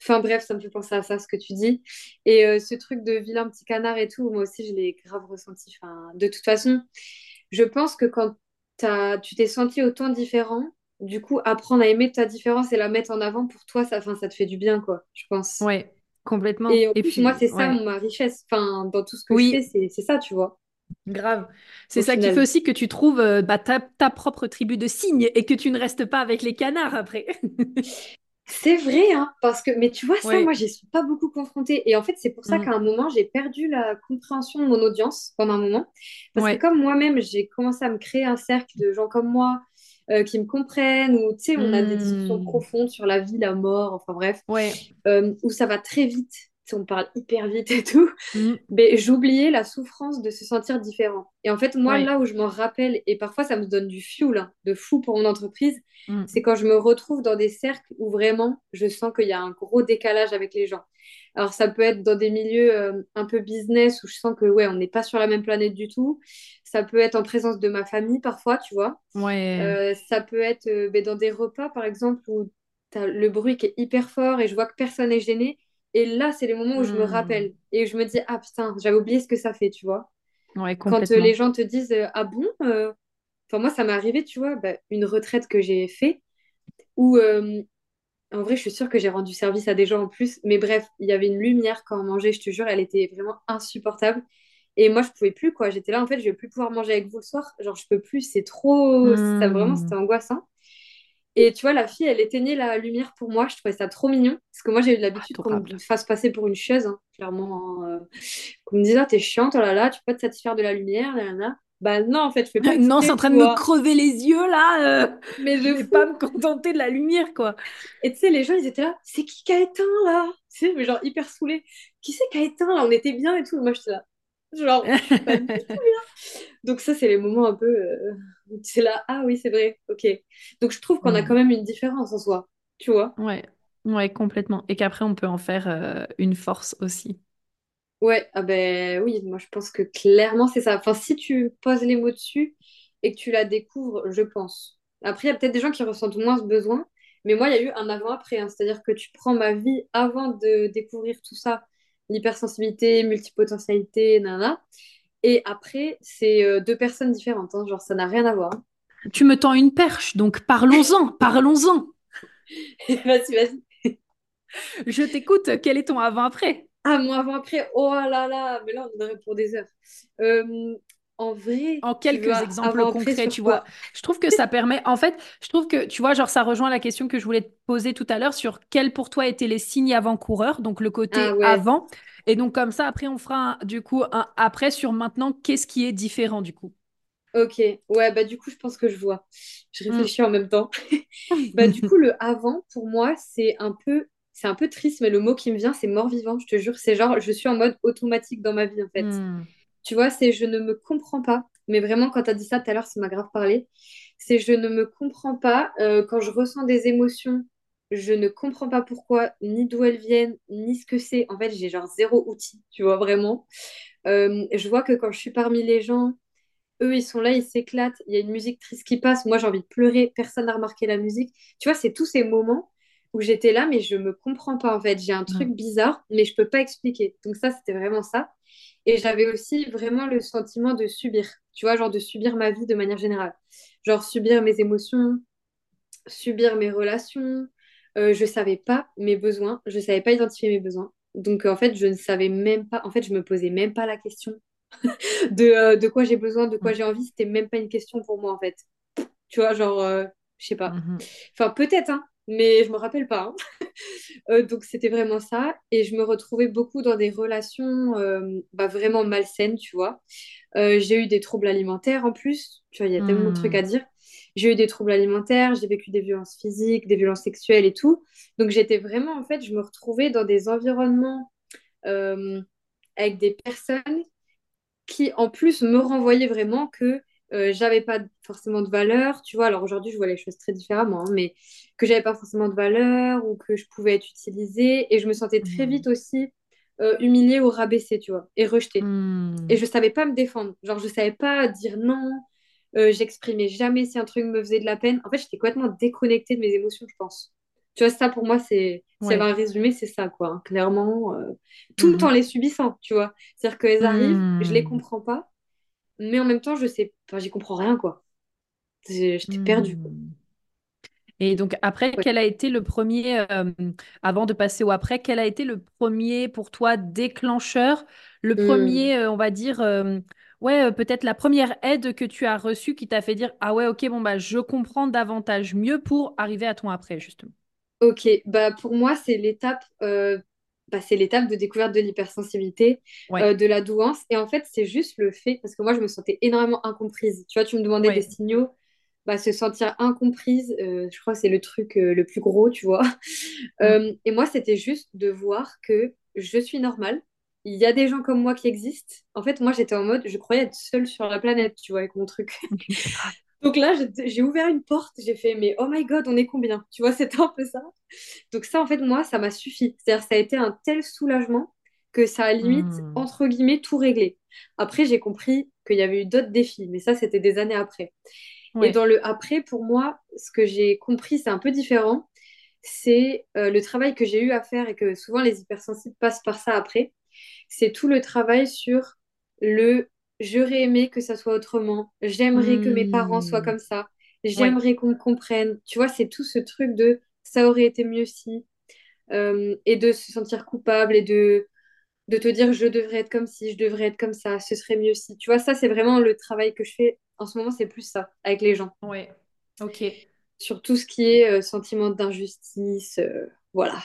Enfin bref, ça me fait penser à ça, ce que tu dis. Et euh, ce truc de vilain petit canard et tout, moi aussi, je l'ai grave ressenti. Enfin, de toute façon, je pense que quand tu t'es senti autant différent, du coup, apprendre à aimer ta différence et la mettre en avant, pour toi, ça, enfin, ça te fait du bien, quoi, je pense. Ouais, complètement. Et en Et plus, moi, puis, c'est ça ouais, ma richesse. Enfin, dans tout ce que je fais, oui, c'est ça, tu vois, grave. C'est ça qui fait aussi que tu trouves euh, bah, ta, ta propre tribu de cygnes et que tu ne restes pas avec les canards après. C'est vrai, hein, parce que, mais tu vois, ça, moi, j'y suis pas beaucoup confrontée. Et en fait, c'est pour ça Mm. qu'à un moment, j'ai perdu la compréhension de mon audience pendant un moment. Parce que comme moi-même, j'ai commencé à me créer un cercle de gens comme moi, euh, qui me comprennent, ou tu sais, on a des discussions Mm. profondes sur la vie, la mort, enfin bref, Ouais. euh, où ça va très vite, on parle hyper vite et tout Mm. mais j'oubliais la souffrance de se sentir différent. Et en fait, moi, Ouais. là où je m'en rappelle, et parfois ça me donne du fuel hein, de fou pour mon entreprise, c'est Mm. quand je me retrouve dans des cercles où vraiment je sens qu'il y a un gros décalage avec les gens. Alors ça peut être dans des milieux euh, un peu business où je sens que ouais, on n'est pas sur la même planète du tout. Ça peut être en présence de ma famille parfois, tu vois. Ouais. Euh, ça peut être euh, ben, dans des repas, par exemple, où le bruit qui est hyper fort et je vois que personne n'est gêné. Et là, c'est les moments où je me Mm. rappelle et je me dis, ah putain, j'avais oublié ce que ça fait, tu vois. Ouais, Quand euh, les gens te disent, euh, ah bon euh, Enfin, moi, ça m'est arrivé, tu vois, bah, une retraite que j'ai fait où, euh, en vrai, je suis sûre que j'ai rendu service à des gens en plus. Mais bref, il y avait une lumière quand on mangeait, je te jure, elle était vraiment insupportable. Et moi, je pouvais plus, quoi. J'étais là, en fait, je vais plus pouvoir manger avec vous le soir. Genre, je peux plus, c'est trop. Ça, vraiment, c'était Mm. angoissant. Et tu vois, la fille, elle éteignait la lumière pour moi. Je trouvais ça trop mignon. Parce que moi, j'ai eu l'habitude qu'on me fasse passer pour une chaise, hein, clairement. Hein, euh, qu'on me dise, ah, t'es chiante, oh là là, tu peux pas te satisfaire de la lumière, là, là. Bah non, en fait, je fais pas. non, c'est en train de me crever les yeux là. Euh. Mais je vais pas me contenter de la lumière, quoi. Et tu sais, les gens, ils étaient là, c'est qui qui a éteint là? Tu sais, mais genre hyper saoulé. Qui c'est qui a éteint là? On était bien et tout. Moi, j'étais là. Genre, pas du tout bien. Donc, ça, c'est les moments un peu. Euh, c'est là, ah oui, c'est vrai, ok. Donc, je trouve qu'on a mm. quand même une différence en soi, tu vois Ouais, ouais, complètement. Et qu'après, on peut en faire euh, une force aussi. Ouais, ah ben oui, moi je pense que clairement c'est ça. Enfin, si tu poses les mots dessus et que tu la découvres, je pense. Après, il y a peut-être des gens qui ressentent moins ce besoin, mais moi, il y a eu un avant-après. Hein. C'est-à-dire que tu prends ma vie avant de découvrir tout ça, l'hypersensibilité, multipotentialité, nana. Et après, c'est euh, deux personnes différentes. Hein. Genre, ça n'a rien à voir. Tu me tends une perche, donc parlons-en, parlons-en. vas-y, vas-y. Je t'écoute. Quel est ton avant-après? Ah, moi, avant, après, oh là là, mais là, on en aurait pour des heures. Euh, en vrai. En quelques exemples concrets, tu vois. Je trouve que ça permet. En fait, je trouve que, tu vois, genre, ça rejoint la question que je voulais te poser tout à l'heure sur quels pour toi étaient les signes avant-coureurs, donc le côté ah avant. Et donc, comme ça, après, on fera du coup un après sur maintenant, qu'est-ce qui est différent du coup? Ok, ouais, bah du coup, je pense que je vois. Je réfléchis en même temps. bah, du coup, le avant, pour moi, c'est un peu c'est un peu triste, mais le mot qui me vient, c'est mort-vivant, je te jure. C'est genre, je suis en mode automatique dans ma vie, en fait. Hmm. Tu vois, c'est je ne me comprends pas. Mais vraiment, quand tu as dit ça tout à l'heure, ça m'a grave parlé. C'est je ne me comprends pas. Euh, quand je ressens des émotions, je ne comprends pas pourquoi, ni d'où elles viennent, ni ce que c'est. En fait, j'ai genre zéro outil, tu vois, vraiment. Euh, je vois que quand je suis parmi les gens, eux, ils sont là, ils s'éclatent. Il y a une musique triste qui passe. Moi, j'ai envie de pleurer. Personne n'a remarqué la musique. Tu vois, c'est tous ces moments où j'étais là, mais je me comprends pas en fait. J'ai un truc bizarre, mais je peux pas expliquer. Donc ça, c'était vraiment ça. Et j'avais aussi vraiment le sentiment de subir, tu vois, genre de subir ma vie de manière générale. Genre subir mes émotions, subir mes relations. Euh, je savais pas mes besoins, je savais pas identifier mes besoins. Donc en fait, je ne savais même pas, en fait, je me posais même pas la question de, euh, de quoi j'ai besoin, de quoi j'ai envie. C'était même pas une question pour moi en fait. Tu vois, genre, euh, je sais pas. Mhm. Enfin, peut-être, hein, mais je me rappelle pas. Hein. Euh, donc c'était vraiment ça. Et je me retrouvais beaucoup dans des relations euh, bah, vraiment malsaines, tu vois. Euh, j'ai eu des troubles alimentaires en plus. Tu vois, il y a tellement de trucs à hmm. dire. J'ai eu des troubles alimentaires, j'ai vécu des violences physiques, des violences sexuelles et tout. Donc j'étais vraiment, en fait, je me retrouvais dans des environnements avec des personnes qui, en plus, me renvoyaient vraiment que j'avais pas forcément de valeur, tu vois. Alors aujourd'hui, je vois les choses très différemment, hein, mais que j'avais pas forcément de valeur ou que je pouvais être utilisée. Et je me sentais très mmh. vite aussi euh, humiliée ou rabaissée, tu vois, et rejetée. Mmh. Et je savais pas me défendre. Genre, je savais pas dire non. Euh, j'exprimais jamais si un truc me faisait de la peine. En fait, j'étais complètement déconnectée de mes émotions, je pense. Tu vois, ça pour moi, c'est ouais. un résumé, c'est ça, quoi. Hein. clairement, tout le mmh. temps les subissant, tu vois. C'est-à-dire qu'elles arrivent, je les comprends pas mais en même temps, je sais, enfin, j'y comprends rien, quoi. J'étais perdue. Hmm. Et donc après, quel a été le premier, euh, avant de passer au après, quel a été le premier pour toi déclencheur, le hmm. premier, euh, on va dire, euh, ouais, peut-être la première aide que tu as reçue qui t'a fait dire, ah ouais, ok, bon, bah, je comprends davantage mieux pour arriver à ton après, justement. Ok, bah pour moi, c'est l'étape bah, c'est l'étape de découverte de l'hypersensibilité, euh, de la douance. Et en fait, c'est juste le fait, parce que moi, je me sentais énormément incomprise. Tu vois, tu me demandais des signaux. Bah, se sentir incomprise, euh, je crois que c'est le truc euh, le plus gros, tu vois. et moi, c'était juste de voir que je suis normale. Il y a des gens comme moi qui existent. En fait, moi, j'étais en mode, je croyais être seule sur la planète, tu vois, avec mon truc. Donc là, j'ai ouvert une porte, j'ai fait, mais oh my god, on est combien? Tu vois, c'était un peu ça. Donc ça, en fait, moi, ça m'a suffi. C'est-à-dire, ça a été un tel soulagement que ça a limite, hmm. entre guillemets, tout réglé. Après, j'ai compris qu'il y avait eu d'autres défis, mais ça, c'était des années après. Et dans le après, pour moi, ce que j'ai compris, c'est un peu différent. C'est euh, le travail que j'ai eu à faire et que souvent les hypersensibles passent par ça après. C'est tout le travail sur le j'aurais aimé que ça soit autrement, j'aimerais que mes parents soient hmm. comme ça, j'aimerais qu'on me comprenne. Tu vois, c'est tout ce truc de ça aurait été mieux si, euh, et de se sentir coupable et de, de te dire je devrais être comme si, je devrais être comme ça, ce serait mieux si. Tu vois, ça, c'est vraiment le travail que je fais en ce moment, c'est plus ça, avec les gens. Ouais, ok. sur tout ce qui est sentiment d'injustice, voilà.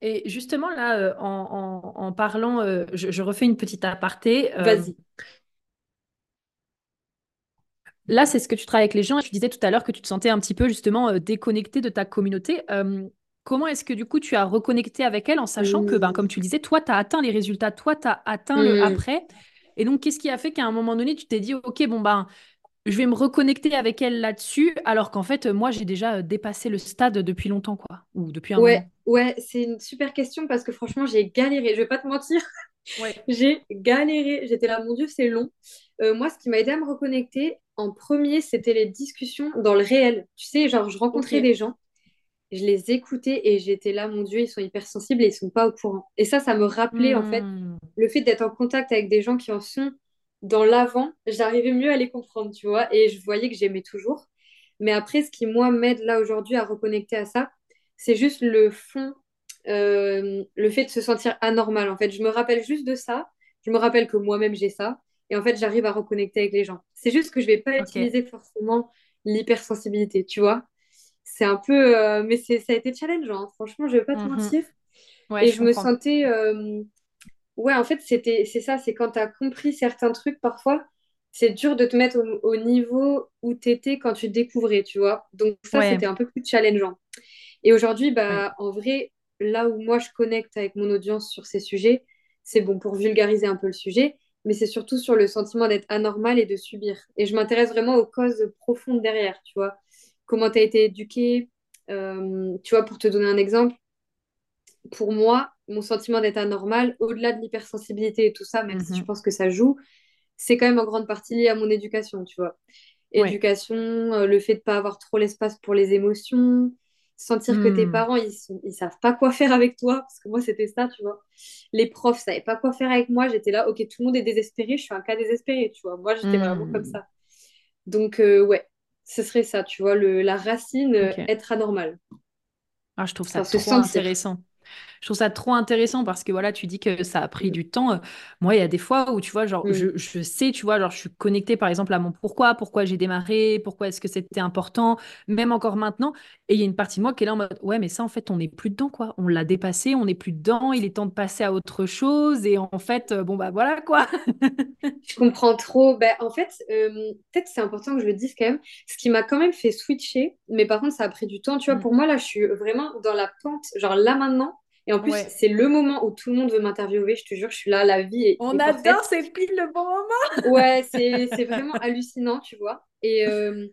Et justement, là, en, parlant, je, refais une petite aparté. Vas-y. Là, c'est ce que tu travailles avec les gens. Et tu disais tout à l'heure que tu te sentais un petit peu justement déconnecté de ta communauté. Comment est-ce que du coup tu as reconnecté avec elle en sachant que, ben, mmh. comme tu le disais, toi, tu as atteint les résultats, toi, tu as atteint le mmh. après. Et donc, qu'est-ce qui a fait qu'à un moment donné, tu t'es dit, OK, bon, ben, je vais me reconnecter avec elle là-dessus, alors qu'en fait, moi, j'ai déjà euh, dépassé le stade depuis longtemps, quoi. Ou depuis un ouais, moment. Ouais, c'est une super question parce que franchement, j'ai galéré. Je vais pas te mentir. Ouais. j'ai galéré. J'étais là, mon Dieu, c'est long. Euh, moi, ce qui m'a aidé à me reconnecter, en premier, c'était les discussions dans le réel. Tu sais, genre, je rencontrais des gens je les écoutais et j'étais là, mon Dieu, ils sont hypersensibles et ils sont pas au courant. Et ça, ça me rappelait en fait hmm. le fait d'être en contact avec des gens qui en sont dans l'avant, j'arrivais mieux à les comprendre, tu vois, et je voyais que j'aimais toujours. Mais après, ce qui, moi, m'aide là aujourd'hui à reconnecter à ça, c'est juste le fond, euh, le fait de se sentir anormal. En fait, je me rappelle juste de ça. Je me rappelle que moi-même, j'ai ça. Et en fait, j'arrive à reconnecter avec les gens. C'est juste que je vais pas utiliser forcément l'hypersensibilité, tu vois c'est un peu. Euh, mais ça a été challengeant, hein. franchement, je vais pas te mhm. mentir. et je, me sentais. Euh, ouais, en fait, c'était, c'est ça, c'est quand tu as compris certains trucs, parfois, c'est dur de te mettre au, niveau où tu étais quand tu découvrais, tu vois. Donc, ça, c'était un peu plus challengeant. Et aujourd'hui, bah, en vrai, là où moi je connecte avec mon audience sur ces sujets, c'est bon pour vulgariser un peu le sujet, mais c'est surtout sur le sentiment d'être anormal et de subir. Et je m'intéresse vraiment aux causes profondes derrière, tu vois comment tu as été éduqué. Euh, tu vois, pour te donner un exemple, pour moi, mon sentiment d'être anormal, au-delà de l'hypersensibilité et tout ça, même si je mhm. pense que ça joue, c'est quand même en grande partie lié à mon éducation, tu vois. Éducation, euh, le fait de pas avoir trop l'espace pour les émotions, sentir que tes hmm. parents, ils, sont, ils savent pas quoi faire avec toi, parce que moi, c'était ça, tu vois. Les profs savaient pas quoi faire avec moi, j'étais là, ok, tout le monde est désespéré, je suis un cas désespéré, tu vois. Moi, j'étais vraiment comme hmm. ça. Donc, euh, ouais, ce serait ça, tu vois, le, la racine, être anormal. Ah, je trouve ça trop intéressant. Je trouve ça trop intéressant parce que voilà, tu dis que ça a pris mm. du temps. Moi, il y a des fois où tu vois, genre, je, mm. je, sais, tu vois, genre, je suis connectée par exemple à mon pourquoi, pourquoi j'ai démarré, pourquoi est-ce que c'était important, même encore maintenant. Et il y a une partie de moi qui est là en mode, ouais, mais ça, en fait, on n'est plus dedans, quoi. On l'a dépassé, on n'est plus dedans, il est temps de passer à autre chose. Et en fait, euh, bon, bah voilà, quoi. je comprends trop. Ben, en fait, euh, peut-être c'est important que je le dise quand même. Ce qui m'a quand même fait switcher, mais par contre, ça a pris du temps. Tu vois, mm. pour moi, là, je suis vraiment dans la pente, genre là maintenant et en plus, c'est le moment où tout le monde veut m'interviewer. Je te jure, je suis là, la vie est. On adore, c'est pile le bon moment. ouais, c'est vraiment hallucinant, tu vois. Et, euh,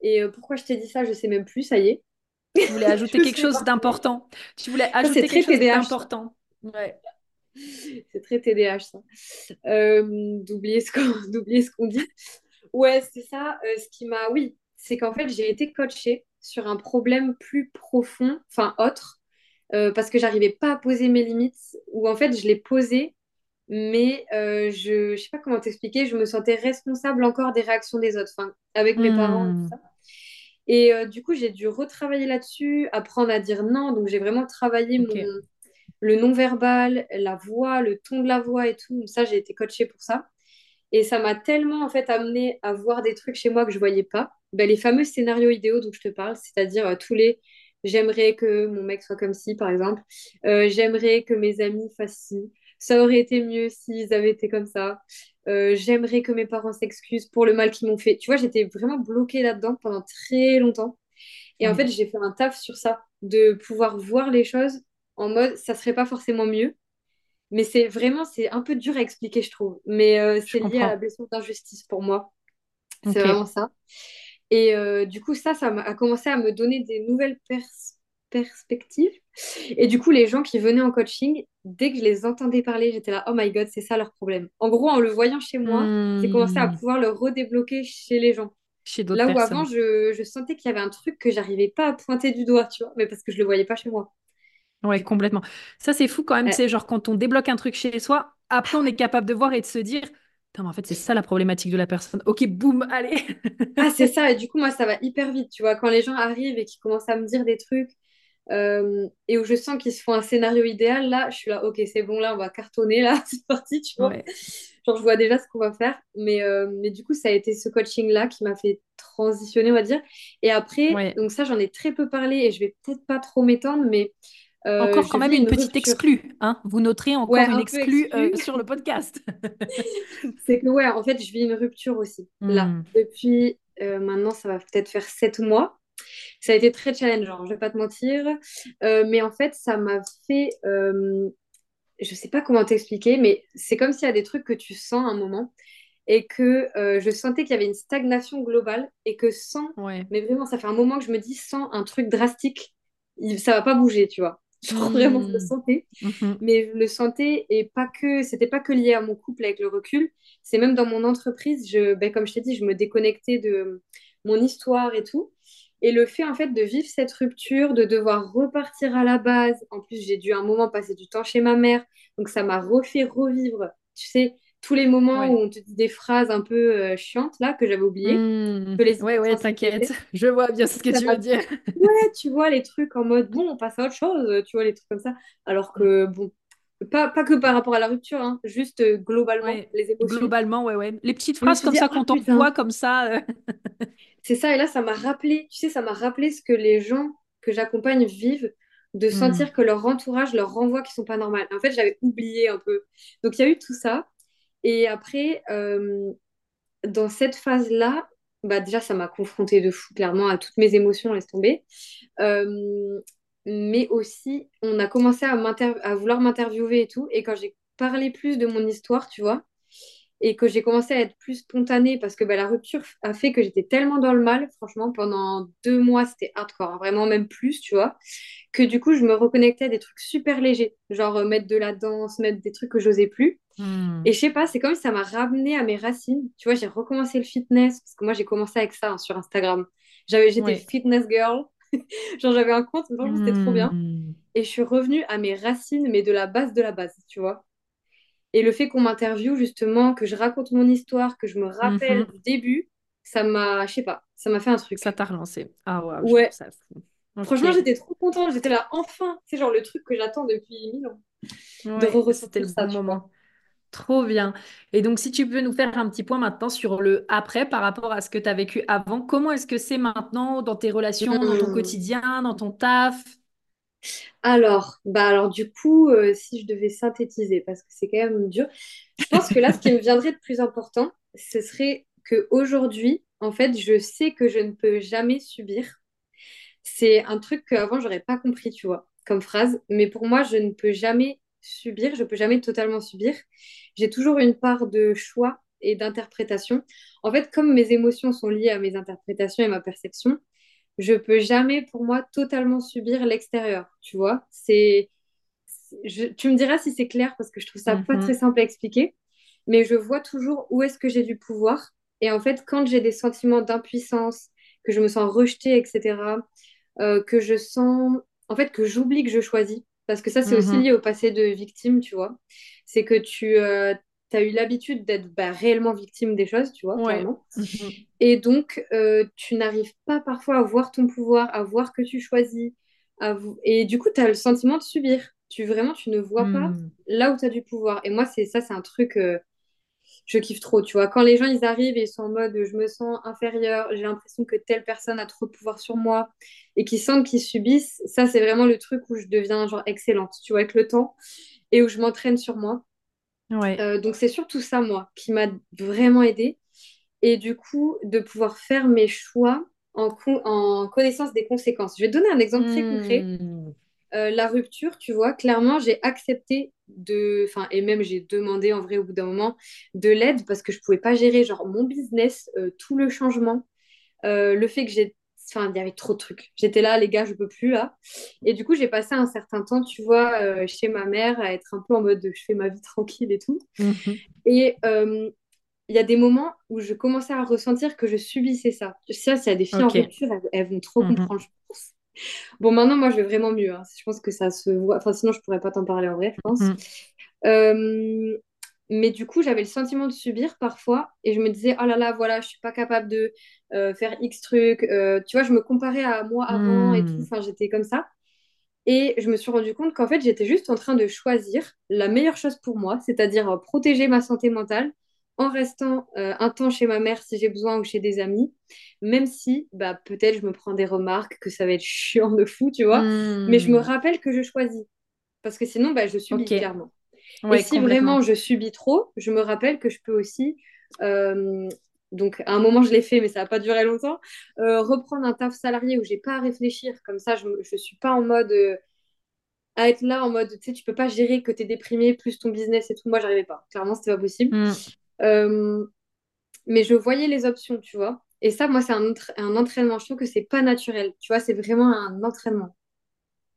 et euh, pourquoi je t'ai dit ça, je sais même plus, ça y est. Tu voulais ajouter quelque chose d'important. Tu voulais ajouter quelque chose d'important. Ouais. C'est très TDAH, ça. Euh, D'oublier ce qu'on dit. Ouais, c'est ça. Ce qui m'a. Oui, c'est qu'en fait, j'ai été coachée sur un problème plus profond, enfin autre, euh, parce que j'arrivais pas à poser mes limites, ou en fait je les posais, mais euh, je ne sais pas comment t'expliquer, je me sentais responsable encore des réactions des autres, avec mes parents et tout hmm. ça. Et euh, du coup, j'ai dû retravailler là-dessus, apprendre à dire non. Donc, j'ai vraiment travaillé mon, le non-verbal, la voix, le ton de la voix et tout. Ça, j'ai été coachée pour ça. Et ça m'a tellement en fait amené à voir des trucs chez moi que je voyais pas. Ben, les fameux scénarios idéaux dont je te parle, c'est-à-dire tous les J'aimerais que mon mec soit comme ci, par exemple. Euh, j'aimerais que mes amis fassent ci. Ça aurait été mieux s'ils avaient été comme ça. Euh, j'aimerais que mes parents s'excusent pour le mal qu'ils m'ont fait. Tu vois, j'étais vraiment bloquée là-dedans pendant très longtemps. Et en fait, j'ai fait un taf sur ça, de pouvoir voir les choses en mode, ça serait pas forcément mieux. Mais c'est vraiment, c'est un peu dur à expliquer, je trouve. Mais euh, c'est lié à la blessure d'injustice pour moi. C'est vraiment ça. Et euh, du coup, ça, ça a commencé à me donner des nouvelles perspectives. Et du coup, les gens qui venaient en coaching, dès que je les entendais parler, j'étais là, oh my god, c'est ça leur problème. En gros, en le voyant chez moi, j'ai commencé à hmm. pouvoir le redébloquer chez les gens. Chez Là où avant, je, je sentais qu'il y avait un truc que j'arrivais pas à pointer du doigt, tu vois, mais parce que je le voyais pas chez moi. Ouais, complètement. Ça, c'est fou quand même. C'est genre quand on débloque un truc chez soi, après, on est capable de voir et de se dire, en fait, c'est ça la problématique de la personne. Ok, boum, allez. ah, c'est ça. Et du coup, moi, ça va hyper vite. Tu vois, quand les gens arrivent et qu'ils commencent à me dire des trucs, euh, et où je sens qu'ils se font un scénario idéal, là, je suis là, ok, c'est bon, là, on va cartonner, là, c'est parti, tu vois. Genre, je vois déjà ce qu'on va faire. Mais, euh, mais du coup, ça a été ce coaching-là qui m'a fait transitionner, on va dire. Et après, donc ça, j'en ai très peu parlé et je vais peut-être pas trop m'étendre, mais. Euh, encore quand même une, petite exclue, hein Vous noterez encore une exclue, sur le podcast. c'est que, ouais, en fait, je vis une rupture aussi, là. Hmm. Depuis, maintenant, ça va peut-être faire sept mois. Ça a été très challengeant, je vais pas te mentir. Euh, mais en fait, ça m'a fait. Euh, je sais pas comment t'expliquer, mais c'est comme s'il y a des trucs que tu sens à un moment et que euh, je sentais qu'il y avait une stagnation globale et que sans. Mais vraiment, ça fait un moment que je me dis sans un truc drastique, ça va pas bouger, tu vois. vraiment, je le hmm. sentais. Mhm. Mais je le sentais et pas que. C'était pas que lié à mon couple avec le recul. C'est même dans mon entreprise, je, ben, comme je t'ai dit, je me déconnectais de mon histoire et tout. Et le fait, en fait, de vivre cette rupture, de devoir repartir à la base, en plus, j'ai dû un moment passer du temps chez ma mère, donc ça m'a refait revivre, tu sais, tous les moments où on te dit des phrases un peu euh, chiantes, là, que j'avais oubliées. Mmh. Les... Ouais, ouais, t'inquiète, je vois bien ce que tu veux dire. ouais, tu vois, les trucs en mode, bon, on passe à autre chose, tu vois, les trucs comme ça. Alors que, bon, pas, pas que par rapport à la rupture, hein, juste euh, globalement, les émotions. Globalement, ouais, ouais. Les petites phrases comme ça, quand on voit comme ça. Euh. C'est ça, et là, ça m'a rappelé, tu sais, ça m'a rappelé ce que les gens que j'accompagne vivent, de hmm. sentir que leur entourage leur renvoie qu'ils sont pas normales. En fait, j'avais oublié un peu. Donc, il y a eu tout ça. Et après, euh, dans cette phase-là, bah, déjà, ça m'a confrontée de fou, clairement, à toutes mes émotions, laisse tomber. Euh, mais aussi, on a commencé à, à vouloir m'interviewer et tout. Et quand j'ai parlé plus de mon histoire, tu vois, et que j'ai commencé à être plus spontanée parce que bah, la rupture a fait que j'étais tellement dans le mal, franchement, pendant deux mois, c'était hardcore, hein, vraiment même plus, tu vois, que du coup, je me reconnectais à des trucs super légers, genre euh, mettre de la danse, mettre des trucs que j'osais plus. Hmm. Et je sais pas, c'est comme si ça m'a ramené à mes racines. Tu vois, j'ai recommencé le fitness, parce que moi, j'ai commencé avec ça hein, sur Instagram. J'avais, j'étais fitness girl. genre, j'avais un compte, franchement, c'était trop bien. Hmm. Et je suis revenue à mes racines, mais de la base de la base, tu vois. Et le fait qu'on m'interviewe, justement, que je raconte mon histoire, que je me rappelle mhm. du début, ça m'a, je sais pas, ça m'a fait un truc. Ça t'a relancé. Ah ouais. Ouais. Ça Franchement, j'étais trop contente. J'étais là, enfin. C'est genre le truc que j'attends depuis mille ans. de re-ressentir le bon moment. Trop bien. Et donc, si tu peux nous faire un petit point maintenant sur le après par rapport à ce que tu as vécu avant, comment est-ce que c'est maintenant dans tes relations, dans ton mmh. quotidien, dans ton taf? Alors, bah alors du coup, euh, si je devais synthétiser, parce que c'est quand même dur, je pense que là, ce qui me viendrait de plus important, ce serait que aujourd'hui, en fait, je sais que je ne peux jamais subir. C'est un truc qu'avant, j'aurais pas compris, tu vois, comme phrase. Mais pour moi, je ne peux jamais subir, je peux jamais totalement subir. J'ai toujours une part de choix et d'interprétation. En fait, comme mes émotions sont liées à mes interprétations et ma perception, je peux jamais pour moi totalement subir l'extérieur, tu vois. C'est, tu me diras si c'est clair parce que je trouve ça pas mhm. très simple à expliquer, mais je vois toujours où est-ce que j'ai du pouvoir. Et en fait, quand j'ai des sentiments d'impuissance, que je me sens rejetée, etc., euh, que je sens, en fait, que j'oublie que je choisis, parce que ça, c'est aussi mhm. lié au passé de victime, tu vois. C'est que tu, euh, tu as eu l'habitude d'être bah, réellement victime des choses, tu vois. Mhm. Et donc, euh, tu n'arrives pas parfois à voir ton pouvoir, à voir que tu choisis. À Et du coup, tu as le sentiment de subir. Tu vraiment, tu ne vois pas hmm. là où tu as du pouvoir. Et moi, c'est ça, c'est un truc, euh, je kiffe trop, tu vois. Quand les gens, ils arrivent et ils sont en mode, je me sens inférieure, j'ai l'impression que telle personne a trop de pouvoir sur moi, et qu'ils sentent qu'ils subissent, ça, c'est vraiment le truc où je deviens genre excellente, tu vois, avec le temps, et où je m'entraîne sur moi. Euh, donc c'est surtout ça, moi, qui m'a vraiment aidé. Et du coup, de pouvoir faire mes choix en, en connaissance des conséquences. Je vais te donner un exemple très concret. Hmm. Euh, la rupture, tu vois, clairement, j'ai accepté de, enfin, et même j'ai demandé en vrai au bout d'un moment de l'aide parce que je pouvais pas gérer genre mon business, euh, tout le changement, le fait que j'ai Enfin, il y avait trop de trucs. J'étais là, les gars, je peux plus là. Et du coup, j'ai passé un certain temps, tu vois, euh, chez ma mère, à être un peu en mode je fais ma vie tranquille et tout. Mhm. Et euh, il y a des moments où je commençais à ressentir que je subissais ça. Sais, s'il y a des filles en rupture, elles, vont trop mhm. comprendre, je pense. Bon, maintenant, moi, je vais vraiment mieux. Hein. Je pense que ça se voit. Enfin, sinon, je pourrais pas t'en parler en vrai, je pense. Mhm. Euh, mais du coup, j'avais le sentiment de subir parfois et je me disais, oh là là, voilà, je suis pas capable de euh, faire X trucs. Euh, tu vois, je me comparais à moi avant et tout. Hmm. Enfin, j'étais comme ça. Et je me suis rendu compte qu'en fait, j'étais juste en train de choisir la meilleure chose pour moi, c'est-à-dire euh, protéger ma santé mentale en restant euh, un temps chez ma mère si j'ai besoin ou chez des amis, même si bah, peut-être je me prends des remarques que ça va être chiant de fou, tu vois. Mais je me Hmm. rappelle que je choisis. Parce que sinon, bah, je subis Ok. clairement. Et si vraiment je subis trop, je me rappelle que je peux aussi, euh, donc à un moment je l'ai fait, mais ça n'a pas duré longtemps, euh, reprendre un taf salarié où j'ai pas à réfléchir. Comme ça, je ne suis pas en mode euh, à être là en mode, tu sais, tu peux pas gérer que tu es déprimé plus ton business et tout. Moi, j'arrivais pas. Clairement, c'était pas possible. Hmm. Euh, mais je voyais les options, tu vois. Et ça, moi, c'est un, un entraînement. Je trouve que c'est pas naturel. Tu vois, c'est vraiment un entraînement.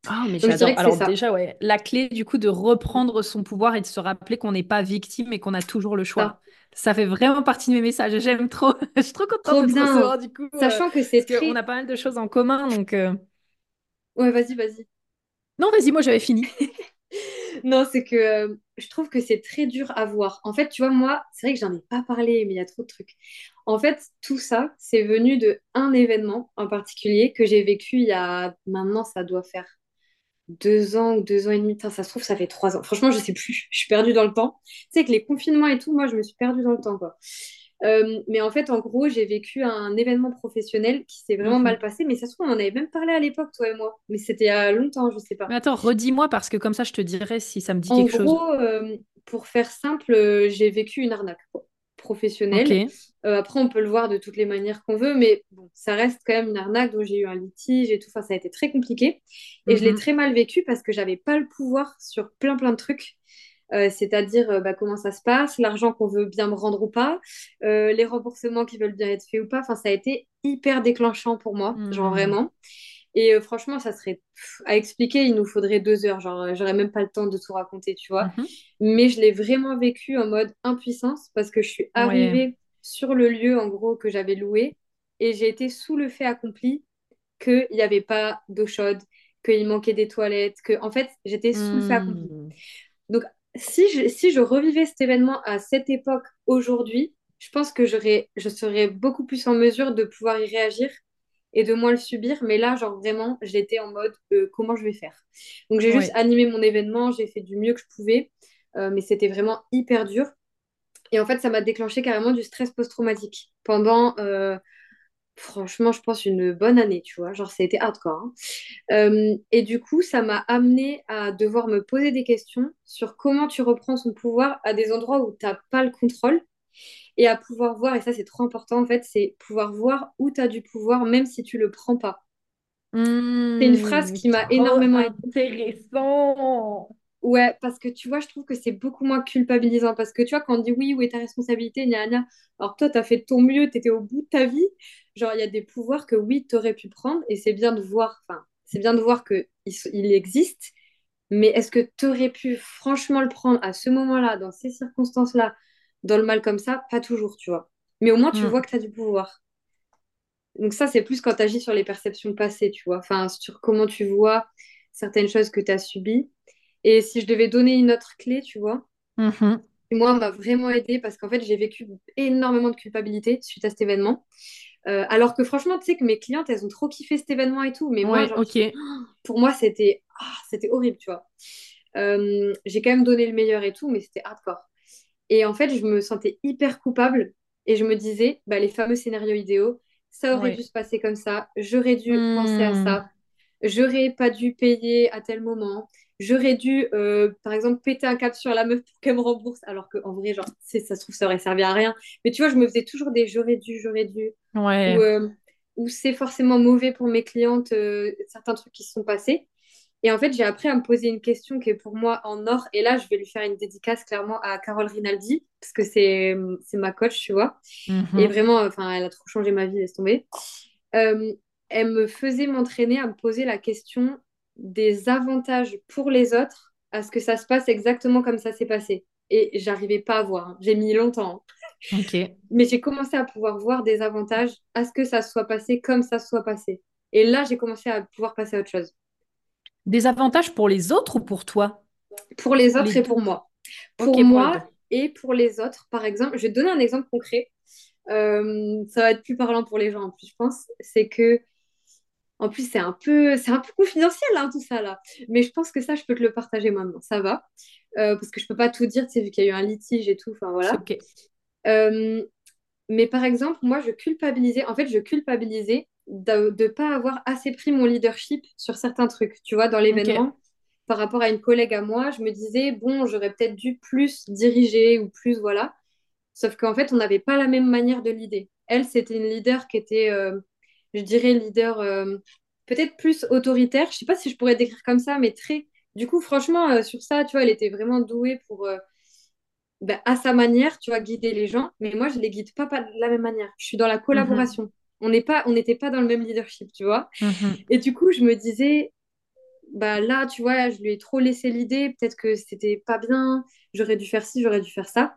Ah, mais j'adore. Alors ça. déjà, ouais, la clé du coup de reprendre son pouvoir et de se rappeler qu'on n'est pas victime et qu'on a toujours le choix. Ça fait vraiment partie de mes messages. J'aime trop. Je suis trop contente Trop de te bien. recevoir du coup, euh, Sachant que c'est très... a pas mal de choses en commun. Donc, euh, Ouais, vas-y, vas-y. non, vas-y, moi j'avais fini. Non, c'est que euh, je trouve que c'est très dur à voir. En fait, tu vois, moi, c'est vrai que j'en ai pas parlé, mais il y a trop de trucs. En fait, tout ça, c'est venu de un événement en particulier que j'ai vécu il y a maintenant, ça doit faire deux ans ou deux ans et demi. Putain, ça se trouve, ça fait trois ans. Franchement, je sais plus. Je suis perdue dans le temps. Tu sais, que les confinements et tout, moi, je me suis perdue dans le temps, quoi. Euh, mais en fait, en gros, j'ai vécu un événement professionnel qui s'est vraiment mal Mhm. passé. Mais ça se trouve, on en avait même parlé à l'époque, toi et moi. Mais c'était il y a longtemps, je sais pas. Mais attends, redis-moi parce que comme ça, je te dirai si ça me dit En quelque chose. gros, euh, pour faire simple, euh, j'ai vécu une arnaque quoi, Ok. professionnelle. Euh, après, on peut le voir de toutes les manières qu'on veut, mais bon, ça reste quand même une arnaque dont j'ai eu un litige et tout. Enfin, ça a été très compliqué. Et je l'ai Mhm. très mal vécu parce que j'avais pas le pouvoir sur plein, plein de trucs. Euh, c'est-à-dire euh, bah, comment ça se passe, l'argent qu'on veut bien me rendre ou pas, les remboursements qui veulent bien être faits ou pas. Enfin, ça a été hyper déclenchant pour moi, genre Hmm. vraiment. Et euh, franchement, ça serait pff, à expliquer, il nous faudrait deux heures. Genre, euh, j'aurais même pas le temps de tout raconter, tu vois. Mhm. Mais je l'ai vraiment vécu en mode impuissance parce que je suis Ouais. arrivée sur le lieu, en gros, que j'avais loué et j'ai été sous le fait accompli qu'il n'y avait pas d'eau chaude, qu'il manquait des toilettes, que, en fait, j'étais sous le fait accompli. Hmm. Donc, si je, si je revivais cet événement à cette époque aujourd'hui, je pense que j'aurais, je serais beaucoup plus en mesure de pouvoir y réagir et de moins le subir. Mais là, genre vraiment, j'étais en mode euh, comment je vais faire? Donc, j'ai juste Ouais. animé mon événement, j'ai fait du mieux que je pouvais, euh, mais c'était vraiment hyper dur. Et en fait, ça m'a déclenché carrément du stress post-traumatique pendant, euh, franchement, je pense une bonne année, tu vois. Genre, ça a été hardcore. hein. Et du coup, ça m'a amené à devoir me poser des questions sur comment tu reprends son pouvoir à des endroits où tu n'as pas le contrôle et à pouvoir voir, et ça c'est trop important en fait, c'est pouvoir voir où tu as du pouvoir même si tu le prends pas. C'est une phrase Hmm. qui m'a énormément intéressant. Ouais, parce que tu vois, je trouve que c'est beaucoup moins culpabilisant. Parce que tu vois, quand on dit oui, où est ta responsabilité, gna gna, alors toi, tu as fait de ton mieux, tu étais au bout de ta vie. Genre, il y a des pouvoirs que oui, tu aurais pu prendre, et c'est bien de voir, enfin, c'est bien de voir qu'il il existe, mais est-ce que tu aurais pu franchement le prendre à ce moment-là, dans ces circonstances-là, dans le mal comme ça? Pas toujours, tu vois. Mais au moins, tu vois Hmm. que tu as du pouvoir. Donc ça, c'est plus quand tu agis sur les perceptions passées, tu vois. Enfin, sur comment tu vois certaines choses que tu as subies. Et si je devais donner une autre clé, tu vois, Mhm. moi, m'a vraiment aidé parce qu'en fait, j'ai vécu énormément de culpabilité suite à cet événement. Euh, alors que franchement, tu sais que mes clientes, elles ont trop kiffé cet événement et tout. Mais moi, genre, pour moi, c'était ah, c'était horrible, tu vois. Euh, j'ai quand même donné le meilleur et tout, mais c'était hardcore. Et en fait, je me sentais hyper coupable et je me disais, bah, les fameux scénarios idéaux, ça aurait dû se passer comme ça, j'aurais dû penser à Hmm. ça, j'aurais pas dû payer à tel moment, j'aurais dû, euh, par exemple, péter un câble sur la meuf pour qu'elle me rembourse, alors qu'en vrai, genre, ça se trouve, ça aurait servi à rien. Mais tu vois, je me faisais toujours des j'aurais dû, j'aurais dû, ou, euh, ou c'est forcément mauvais pour mes clientes, euh, certains trucs qui se sont passés. Et en fait, j'ai appris à me poser une question qui est pour moi en or. Et là, je vais lui faire une dédicace clairement à Carole Rinaldi, parce que c'est c'est ma coach, tu vois. Et Mhm. vraiment, enfin, elle a trop changé ma vie, laisse tomber. Euh, elle me faisait m'entraîner à me poser la question des avantages pour les autres à ce que ça se passe exactement comme ça s'est passé. Et j'arrivais pas à voir. hein. J'ai mis longtemps. hein. Mais j'ai commencé à pouvoir voir des avantages à ce que ça soit passé comme ça soit passé. Et là, j'ai commencé à pouvoir passer à autre chose. Des avantages pour les autres ou pour toi? Pour les Ou les autres et pour moi. Pour moi et pour les autres, par exemple, je vais te donner un exemple concret. Euh, ça va être plus parlant pour les gens en plus, je pense. C'est que En plus, c'est un peu, c'est un peu confidentiel, hein, tout ça là. Mais je pense que ça, je peux te le partager maintenant. Ça va. Euh, parce que je peux pas tout dire, tu sais, vu qu'il y a eu un litige et tout. Enfin, voilà. Ok. Euh, mais par exemple, moi, je culpabilisais. En fait, je culpabilisais de ne pas avoir assez pris mon leadership sur certains trucs. Tu vois, dans l'événement, par rapport à une collègue à moi, je me disais, bon, j'aurais peut-être dû plus diriger ou plus, voilà. Sauf qu'en fait, on n'avait pas la même manière de l'idée. Elle, c'était une leader qui était, euh, je dirais, leader euh, peut-être plus autoritaire. Je sais pas si je pourrais décrire comme ça, mais très. Du coup, franchement, euh, sur ça, tu vois, elle était vraiment douée pour, ben, à sa manière, tu vois, guider les gens. Mais moi, je les guide pas, pas de la même manière. Je suis dans la collaboration. On n'est pas, on n'était pas dans le même leadership, tu vois. Mhm. Et du coup, je me disais, bah là, tu vois, je lui ai trop laissé l'idée. Peut-être que c'était pas bien. J'aurais dû faire ci, j'aurais dû faire ça.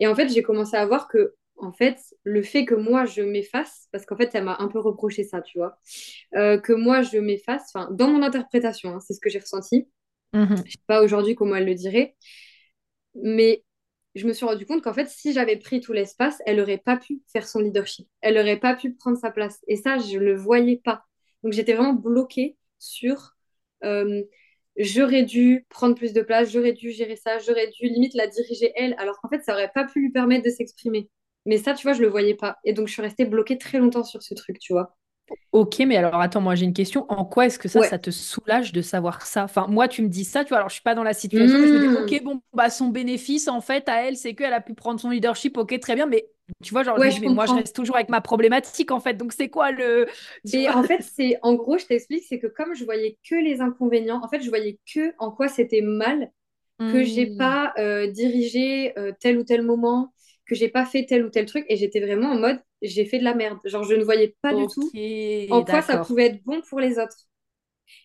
Et en fait, j'ai commencé à voir que, en fait, le fait que moi, je m'efface, parce qu'en fait, elle m'a un peu reproché ça, tu vois, euh, que moi, je m'efface, enfin, dans mon interprétation, hein, c'est ce que j'ai ressenti. Mhm. Je sais pas aujourd'hui comment elle le dirait, mais je me suis rendu compte qu'en fait, si j'avais pris tout l'espace, elle n'aurait pas pu faire son leadership. Elle n'aurait pas pu prendre sa place. Et ça, je ne le voyais pas. Donc, j'étais vraiment bloquée sur euh, j'aurais dû prendre plus de place, j'aurais dû gérer ça, j'aurais dû limite la diriger elle, alors qu'en fait, ça aurait pas pu lui permettre de s'exprimer. Mais ça, tu vois, je le voyais pas. Et donc, je suis restée bloquée très longtemps sur ce truc, tu vois. Ok, mais alors attends, moi j'ai une question. En quoi est-ce que ça, Ouais. ça te soulage de savoir ça? Enfin, moi, tu me dis ça, tu vois, alors je suis pas dans la situation, je me dis, Mmh. ok, bon, bah son bénéfice, en fait, à elle, c'est qu'elle a pu prendre son leadership, ok, très bien, mais tu vois, genre, Ouais, je mais moi, je reste toujours avec ma problématique, en fait, donc c'est quoi le... Vois? en fait, c'est en gros, je t'explique, c'est que comme je voyais que les inconvénients, en fait, je voyais que en quoi c'était mal que j'ai Hmm, pas euh, dirigé euh, tel ou tel moment, que j'ai pas fait tel ou tel truc, et j'étais vraiment en mode j'ai fait de la merde. Genre, je ne voyais pas du tout en quoi ça pouvait être bon pour les autres.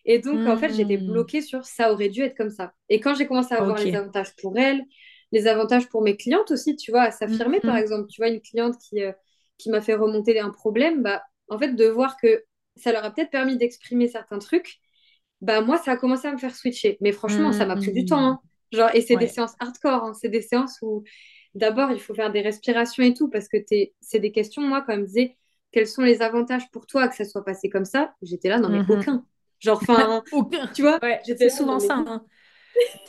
Et donc, en fait, j'étais Hmm, bloquée sur ça aurait dû être comme ça. Et quand j'ai commencé à voir les avantages pour elle, les avantages pour mes clientes aussi, tu vois, à s'affirmer, par Mhm, exemple, tu vois, une cliente qui, euh, qui m'a fait remonter un problème, bah, en fait, de voir que ça leur a peut-être permis d'exprimer certains trucs, bah, moi, ça a commencé à me faire switcher. Mais franchement, ça m'a pris du temps, hmm, hein. Genre, et c'est des séances hardcore, hein. C'est des séances où, d'abord, il faut faire des respirations et tout, parce que c'est des questions, moi, quand elle me disait, quels sont les avantages pour toi que ça soit passé comme ça? J'étais là, non, mais Mhm. aucun. Genre, enfin, Aucun. tu vois, Ouais, j'étais souvent ça. hein.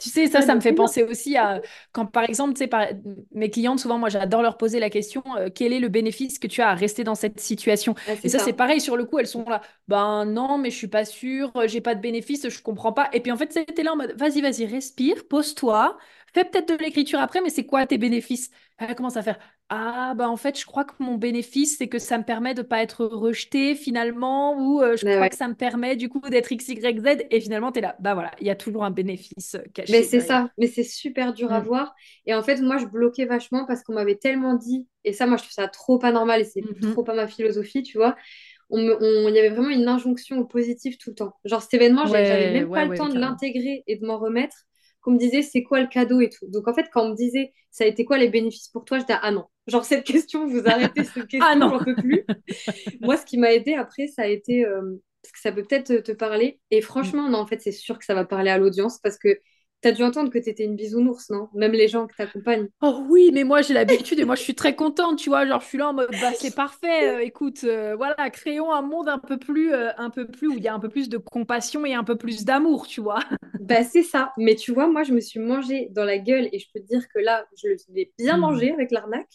Tu sais, ça, ça me fait penser aussi à quand, par exemple, tu sais, par- mes clientes, souvent, moi, j'adore leur poser la question, euh, quel est le bénéfice que tu as à rester dans cette situation? Ah, Et ça, c'est pareil, sur le coup, elles sont là, ben non, mais je suis pas sûre, j'ai pas de bénéfice, je comprends pas. Et puis, en fait, c'était là en mode, vas-y, vas-y, respire, pose-toi, fais peut-être de l'écriture après, mais c'est quoi tes bénéfices? Elle commence à faire, ah, bah en fait, je crois que mon bénéfice, c'est que ça me permet de pas être rejetée finalement, ou euh, je Mais crois ouais. que ça me permet du coup d'être X, Y, Z, et finalement, tu es là, bah voilà, il y a toujours un bénéfice euh, Mais caché c'est derrière. ça, mais c'est super dur à Mm. voir. Et en fait, moi, je bloquais vachement parce qu'on m'avait tellement dit, et ça, moi, je trouve ça trop pas normal et c'est Mhm. trop pas ma philosophie, tu vois. Il y avait vraiment une injonction au positif tout le temps. Genre, cet événement, j'ai- j'avais Ouais, même ouais, pas le ouais, temps de l'intégrer et de m'en remettre. Qu'on me disait, c'est quoi le cadeau et tout. Donc, en fait, quand on me disait, ça a été quoi les bénéfices pour toi, j'étais, ah non. Genre, cette question, vous arrêtez cette Ah question, non! j'en peux plus. Moi, ce qui m'a aidé après, ça a été, euh, parce que ça peut peut-être te, te parler. Et franchement, non, en fait, c'est sûr que ça va parler à l'audience parce que tu as dû entendre que tu étais une bisounours, non? Même les gens que t'accompagnent. Oh oui, mais moi j'ai l'habitude et moi je suis très contente, tu vois, genre je suis là en mode bah c'est parfait, euh, écoute, euh, voilà, créons un monde un peu plus, euh, un peu plus où il y a un peu plus de compassion et un peu plus d'amour, tu vois. Bah, c'est ça. Mais tu vois, moi, je me suis mangé dans la gueule et je peux te dire que là, je l'ai bien Mm. mangé avec l'arnaque.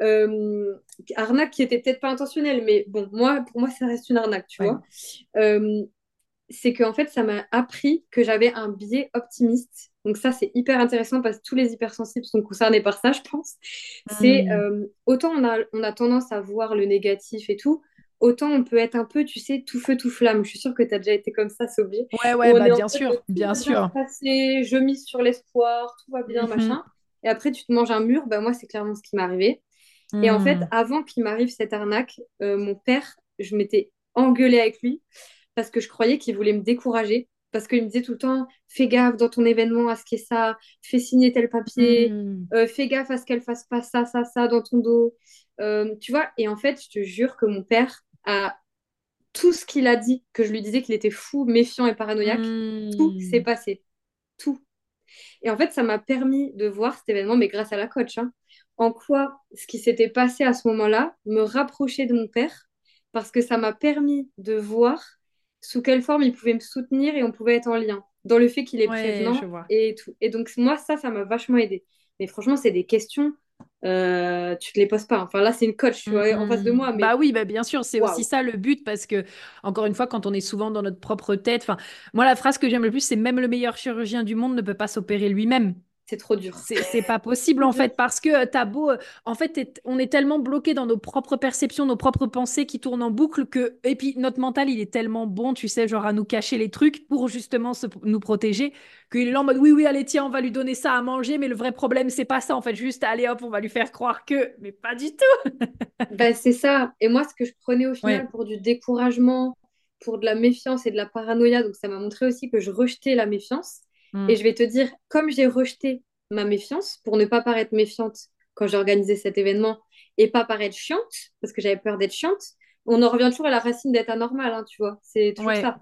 Euh, arnaque qui était peut-être pas intentionnelle, mais bon, moi, pour moi, ça reste une arnaque, tu Ouais. vois. Euh, c'est qu'en fait, ça m'a appris que j'avais un biais optimiste. Donc ça, c'est hyper intéressant parce que tous les hypersensibles sont concernés par ça, je pense. C'est Mm. euh, autant on a, on a tendance à voir le négatif et tout, autant on peut être un peu, tu sais, tout feu, tout flamme. Je suis sûre que tu as déjà été comme ça, Sophie, Ouais, ouais, bah bien sûr, bien sûr. passer, je mise sur l'espoir, tout va bien, Mhm. machin. Et après, tu te manges un mur, bah moi, c'est clairement ce qui m'est arrivé. Et en fait, Mm. avant qu'il m'arrive cette arnaque, euh, mon père, je m'étais engueulée avec lui parce que je croyais qu'il voulait me décourager. Parce qu'il me disait tout le temps, fais gaffe dans ton événement à ce qu'il y ait ça, fais signer tel papier, Mm. euh, fais gaffe à ce qu'elle fasse pas ça, ça, ça dans ton dos. Euh, tu vois, et en fait, je te jure que mon père a tout ce qu'il a dit, que je lui disais qu'il était fou, méfiant et paranoïaque, tout s'est passé. Tout. Et en fait, ça m'a permis de voir cet événement, mais grâce à la coach, hein, en quoi ce qui s'était passé à ce moment-là me rapprochait de mon père, parce que ça m'a permis de voir sous quelle forme il pouvait me soutenir et on pouvait être en lien, dans le fait qu'il est prévenant et tout. Et donc, moi, ça, ça m'a vachement aidé. Mais franchement, c'est des questions euh, tu te les poses pas. Enfin là, c'est une coach, tu vois, en face de moi. Mais... Bah oui, bah bien sûr, c'est aussi ça le but parce que encore une fois, quand on est souvent dans notre propre tête, enfin moi la phrase que j'aime le plus, c'est même le meilleur chirurgien du monde ne peut pas s'opérer lui-même c'est trop dur. C'est pas possible en fait parce que euh, t'as beau, euh, en fait, on est tellement bloqué dans nos propres perceptions, nos propres pensées qui tournent en boucle que et puis notre mental il est tellement bon, tu sais, genre à nous cacher les trucs pour justement nous protéger qu'il est là en mode oui oui allez tiens on va lui donner ça à manger mais le vrai problème c'est pas ça en fait juste allez hop on va lui faire croire que mais pas du tout. ben, c'est ça et moi ce que je prenais au final pour du découragement, pour de la méfiance et de la paranoïa donc ça m'a montré aussi que je rejetais la méfiance Mm. Et je vais te dire, comme j'ai rejeté ma méfiance pour ne pas paraître méfiante quand j'ai organisé cet événement et pas paraître chiante, parce que j'avais peur d'être chiante, on en revient toujours à la racine d'être anormal, hein, tu vois. C'est toujours ça.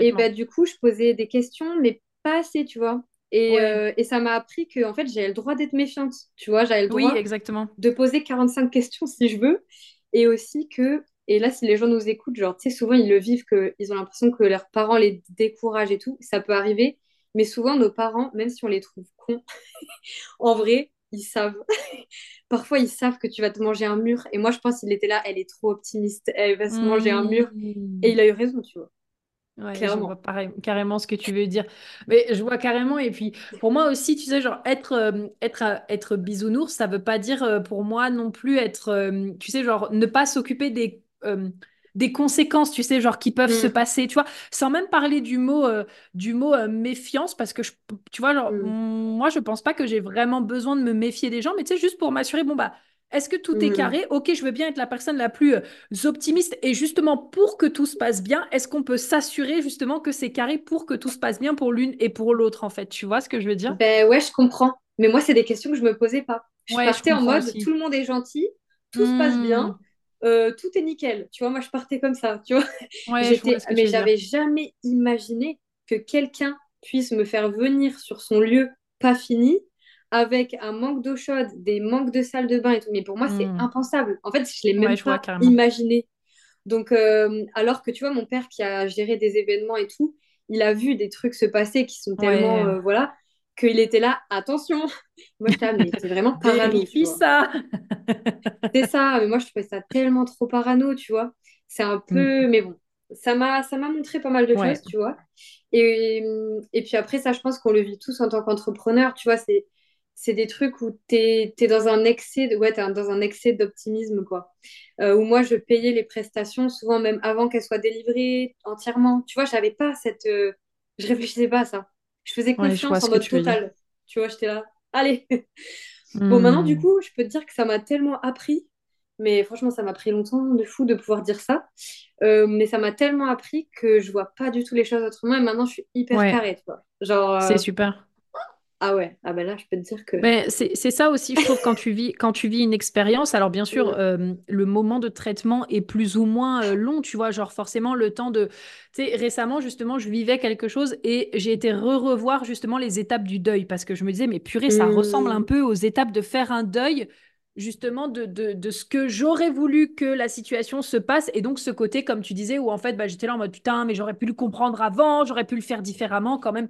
Et bah, du coup, je posais des questions, mais pas assez, tu vois. Et, euh, et ça m'a appris que en fait, j'avais le droit d'être méfiante, tu vois. J'avais le droit exactement. de poser 45 questions si je veux. Et aussi que, et là, si les gens nous écoutent, genre, tu sais, souvent, ils le vivent, qu'ils ont l'impression que leurs parents les découragent et tout. Ça peut arriver. Mais souvent, nos parents, même si on les trouve cons, en vrai, ils savent. Parfois, ils savent que tu vas te manger un mur. Et moi, je pense qu'il était là, elle est trop optimiste, elle va se manger un mur. Mmh. Et il a eu raison, tu vois. Ouais, je vois pareil, carrément ce que tu veux dire. Mais je vois carrément. Et puis, pour moi aussi, tu sais, genre, être, euh, être, euh, être bisounours, ça veut pas dire euh, pour moi non plus être, tu sais, genre, ne pas s'occuper des des conséquences, tu sais, genre qui peuvent se mm. passer, tu vois, sans même parler du mot, euh, du mot euh, méfiance, parce que, je, tu vois, genre, mm. moi, je pense pas que j'ai vraiment besoin de me méfier des gens, mais tu sais, juste pour m'assurer, bon, bah, est-ce que tout est mm. carré? Ok, je veux bien être la personne la plus euh, optimiste, et justement, pour que tout se passe bien, est-ce qu'on peut s'assurer justement que c'est carré pour que tout se passe bien pour l'une et pour l'autre, en fait? Tu vois ce que je veux dire? Ben ouais, je comprends. Mais moi, c'est des questions que je me posais pas. Je partais en mode, tout le monde est gentil, tout se passe bien euh, tout est nickel. Tu vois, moi, je partais comme ça, tu vois. mais j'avais jamais imaginé que quelqu'un puisse me faire venir sur son lieu pas fini avec un manque d'eau chaude, des manques de salle de bain et tout. Mais pour moi, c'est hmm. impensable. En fait, je l'ai même pas imaginé. Donc, euh, alors que tu vois, mon père qui a géré des événements et tout, il a vu des trucs se passer qui sont tellement, euh, voilà, qu'il était là, attention. Moi, je mais c'est vraiment parano. ça. c'est ça, mais moi, je trouvais ça tellement trop parano, tu vois. C'est un peu, mm. mais bon, ça m'a, ça m'a montré pas mal de choses, tu vois. Et, et puis après, ça, je pense qu'on le vit tous en tant qu'entrepreneur, tu vois. C'est, c'est des trucs où tu es, dans un excès de, ouais, dans un excès d'optimisme, quoi. Euh, où moi, je payais les prestations souvent même avant qu'elles soient délivrées entièrement. Tu vois, j'avais pas cette. Euh, je réfléchissais pas à ça. Je faisais confiance en mode total. Tu vois, j'étais là, allez. Bon, maintenant, du hmm. coup, je peux te dire que ça m'a tellement appris, mais franchement, ça m'a pris longtemps de fou de pouvoir dire ça. Euh, mais ça m'a tellement appris que je vois pas du tout les choses autrement et maintenant, je suis hyper carrée, tu vois. Genre, C'est euh, super. Ah ouais, ah ben là, je peux te dire que. Mais c'est ça aussi, je trouve, quand tu vis, quand tu vis une expérience. Alors, bien sûr, euh, le moment de traitement est plus ou moins euh, long, tu vois. Genre, forcément, le temps de. Tu sais, récemment, justement, je vivais quelque chose et j'ai été re-revoir justement les étapes du deuil parce que je me disais, mais purée, ça ressemble un mmh. peu aux étapes de faire un deuil justement de, de, ce que j'aurais voulu que la situation se passe. Et donc ce côté comme tu disais où en fait bah, j'étais là en mode putain mais j'aurais pu le comprendre avant j'aurais pu le faire différemment quand même.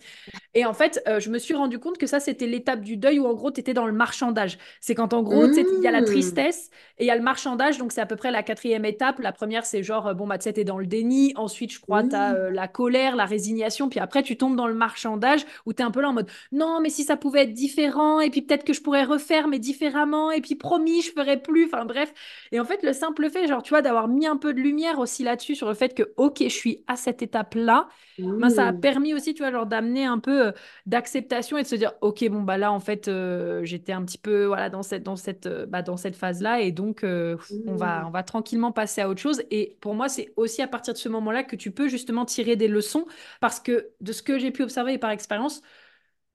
Et en fait euh, je me suis rendu compte que ça c'était l'étape du deuil où en gros tu étais dans le marchandage. C'est quand en gros il y a la mmh. tristesse et il y a le marchandage donc c'est à peu près la quatrième étape la première c'est genre euh, bon bah tu sais t'es dans le déni ensuite je crois tu as euh, la colère la résignation puis après tu tombes dans le marchandage où tu es un peu là en mode non mais si ça pouvait être différent et puis peut-être que je pourrais refaire mais différemment et puis promis, je ferai plus. Enfin bref. Et en fait, le simple fait, genre, tu vois, d'avoir mis un peu de lumière aussi là-dessus sur le fait que, ok, je suis à cette étape-là, ben, ça a permis aussi, tu vois, genre d'amener un peu euh, d'acceptation et de se dire, ok, bon, bah là, en fait, euh, j'étais un petit peu, voilà, dans cette, dans cette, bah, dans cette phase-là. Et donc, on, va, on va tranquillement passer à autre chose. Et pour moi, c'est aussi à partir de ce moment-là que tu peux justement tirer des leçons parce que de ce que j'ai pu observer et par expérience,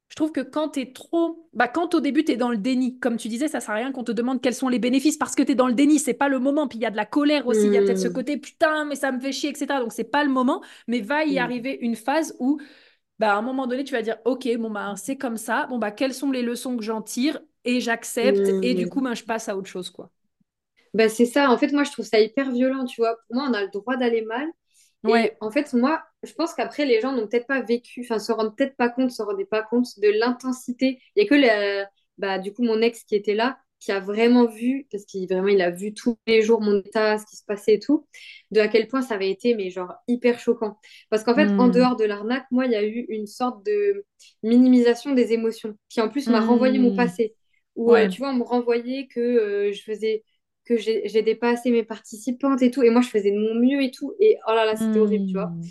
je trouve que quand tu es trop. Bah, quand au début, tu es dans le déni, comme tu disais, ça sert à rien qu'on te demande quels sont les bénéfices parce que tu es dans le déni, c'est pas le moment. Puis il y a de la colère aussi, il y a peut-être ce mmh. côté putain, mais ça me fait chier, etc. Donc c'est pas le moment. Mais va y mmh. arriver une phase où, bah, à un moment donné, tu vas dire ok, bon, bah, c'est comme ça. Bon, bah, quelles sont les leçons que j'en tire et j'accepte. Et du mmh. coup, bah, je passe à autre chose, quoi. Bah, c'est ça. En fait, moi, je trouve ça hyper violent, tu vois. Pour moi, on a le droit d'aller mal Et en fait, moi, je pense qu'après, les gens n'ont peut-être pas vécu, enfin, se rendent peut-être pas compte, se rendaient pas compte de l'intensité. Il y a que, les, bah, du coup, mon ex qui était là, qui a vraiment vu, parce qu'il vraiment il a vu tous les jours mon état, ce qui se passait et tout, de à quel point ça avait été, mais genre hyper choquant. Parce qu'en fait, en hmm. dehors de l'arnaque, moi, il y a eu une sorte de minimisation des émotions, qui en plus m'a renvoyé mon hmm. passé. Où, euh, tu vois, on me renvoyait que euh, je faisais que j'ai dépassé mes participantes et tout, et moi je faisais de mon mieux et tout, et oh là là, c'était horrible, tu vois. Hmm.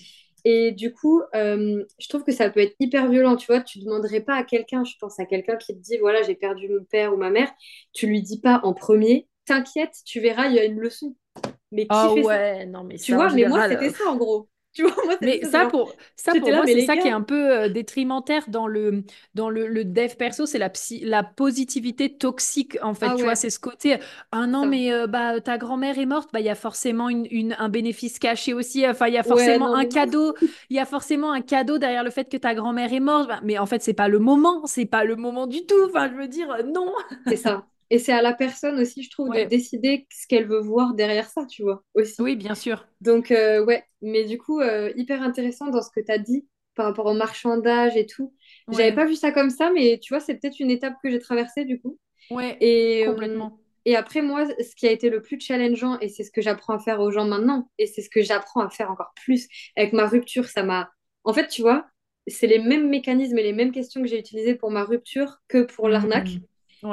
Et du coup, euh, je trouve que ça peut être hyper violent, tu vois. Tu ne demanderais pas à quelqu'un, je pense à quelqu'un qui te dit, voilà, j'ai perdu mon père ou ma mère, tu lui dis pas en premier, t'inquiète, tu verras, il y a une leçon. Mais qui oh ouais, non, mais tu vois, mais moi, c'était ça en gros. Tu vois, moi, mais ça, pour, ça, pour moi, c'est ça qui est un peu euh, détrimentaire dans le, dans le, le dev perso, c'est la, psy, la positivité toxique, en fait. Ah tu vois, c'est ce côté, ah non, mais euh, bah, ta grand-mère est morte, bah, il y a forcément une, une, un bénéfice caché aussi. Enfin, il y a forcément un cadeau. Il y a forcément un cadeau derrière le fait que ta grand-mère est morte. Bah, mais en fait, c'est pas le moment. C'est pas le moment du tout. Enfin, je veux dire, euh, non. C'est ça. Et c'est à la personne aussi, je trouve, de décider ce qu'elle veut voir derrière ça, tu vois, aussi. Oui, bien sûr. Donc, euh, ouais, mais du coup, euh, hyper intéressant dans ce que tu as dit par rapport au marchandage et tout. J'avais pas vu ça comme ça, mais tu vois, c'est peut-être une étape que j'ai traversée, du coup. Ouais, et, euh, complètement. et après, moi, ce qui a été le plus challengeant, et c'est ce que j'apprends à faire aux gens maintenant, et c'est ce que j'apprends à faire encore plus avec ma rupture, ça m'a... En fait, tu vois, c'est les mêmes mécanismes et les mêmes questions que j'ai utilisées pour ma rupture que pour l'arnaque. Mmh.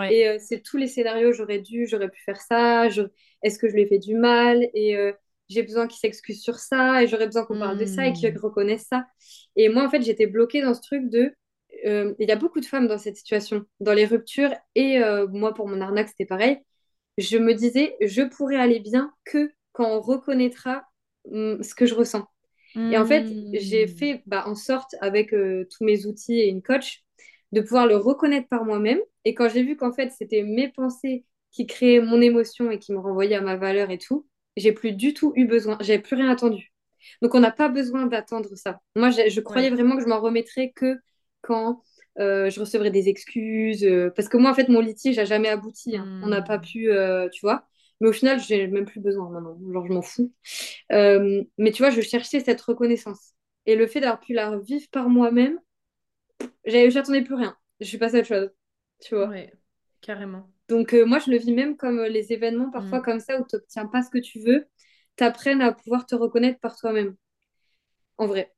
Et euh, c'est tous les scénarios, j'aurais dû, j'aurais pu faire ça, est-ce que je lui ai fait du mal? Et euh, j'ai besoin qu'il s'excuse sur ça, et j'aurais besoin qu'on parle de ça et qu'il hmm. reconnaisse ça. Et moi, en fait, j'étais bloquée dans ce truc de... Euh, il y a beaucoup de femmes dans cette situation, dans les ruptures, et moi, pour mon arnaque, c'était pareil. Je me disais, je pourrais aller bien que quand on reconnaîtra mm, ce que je ressens. Et en fait, j'ai hmm. fait bah, en sorte, avec tous mes outils et une coach, de pouvoir le reconnaître par moi-même. Et quand j'ai vu qu'en fait, c'était mes pensées qui créaient mon émotion et qui me renvoyaient à ma valeur et tout, j'ai plus du tout eu besoin, j'avais plus rien attendu. Donc on n'a pas besoin d'attendre ça. Moi, je croyais vraiment que je m'en remettrais que quand euh, je recevrais des excuses. Euh, parce que moi, en fait, mon litige n'a jamais abouti. Hein. On n'a pas hmm. pu, euh, tu vois. Mais au final, j'ai même plus besoin maintenant. Genre, je m'en fous. mais tu vois, je cherchais cette reconnaissance. Et le fait d'avoir pu la vivre par moi-même, j'attendais plus rien. Je suis passée à autre chose. Tu vois Ouais, carrément. Donc, euh, moi, je le vis même comme euh, les événements parfois mm. comme ça où tu n'obtiens pas ce que tu veux, t'apprennes à pouvoir te reconnaître par toi-même. En vrai.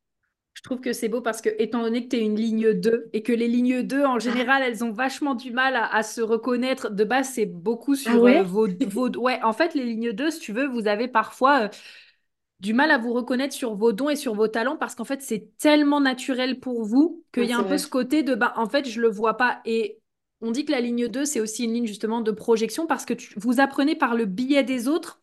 Je trouve que c'est beau parce que, étant donné que tu es une ligne 2 et que les lignes 2, en général, elles ont vachement du mal à, se reconnaître. De base, c'est beaucoup sur ah euh, vos, vos, Ouais, en fait, les lignes 2, si tu veux, vous avez parfois du mal à vous reconnaître sur vos dons et sur vos talents parce qu'en fait, c'est tellement naturel pour vous qu'il y a un peu ce côté de, bah, en fait, je le vois pas. Et on dit que la ligne 2, c'est aussi une ligne justement de projection parce que vous apprenez par le biais des autres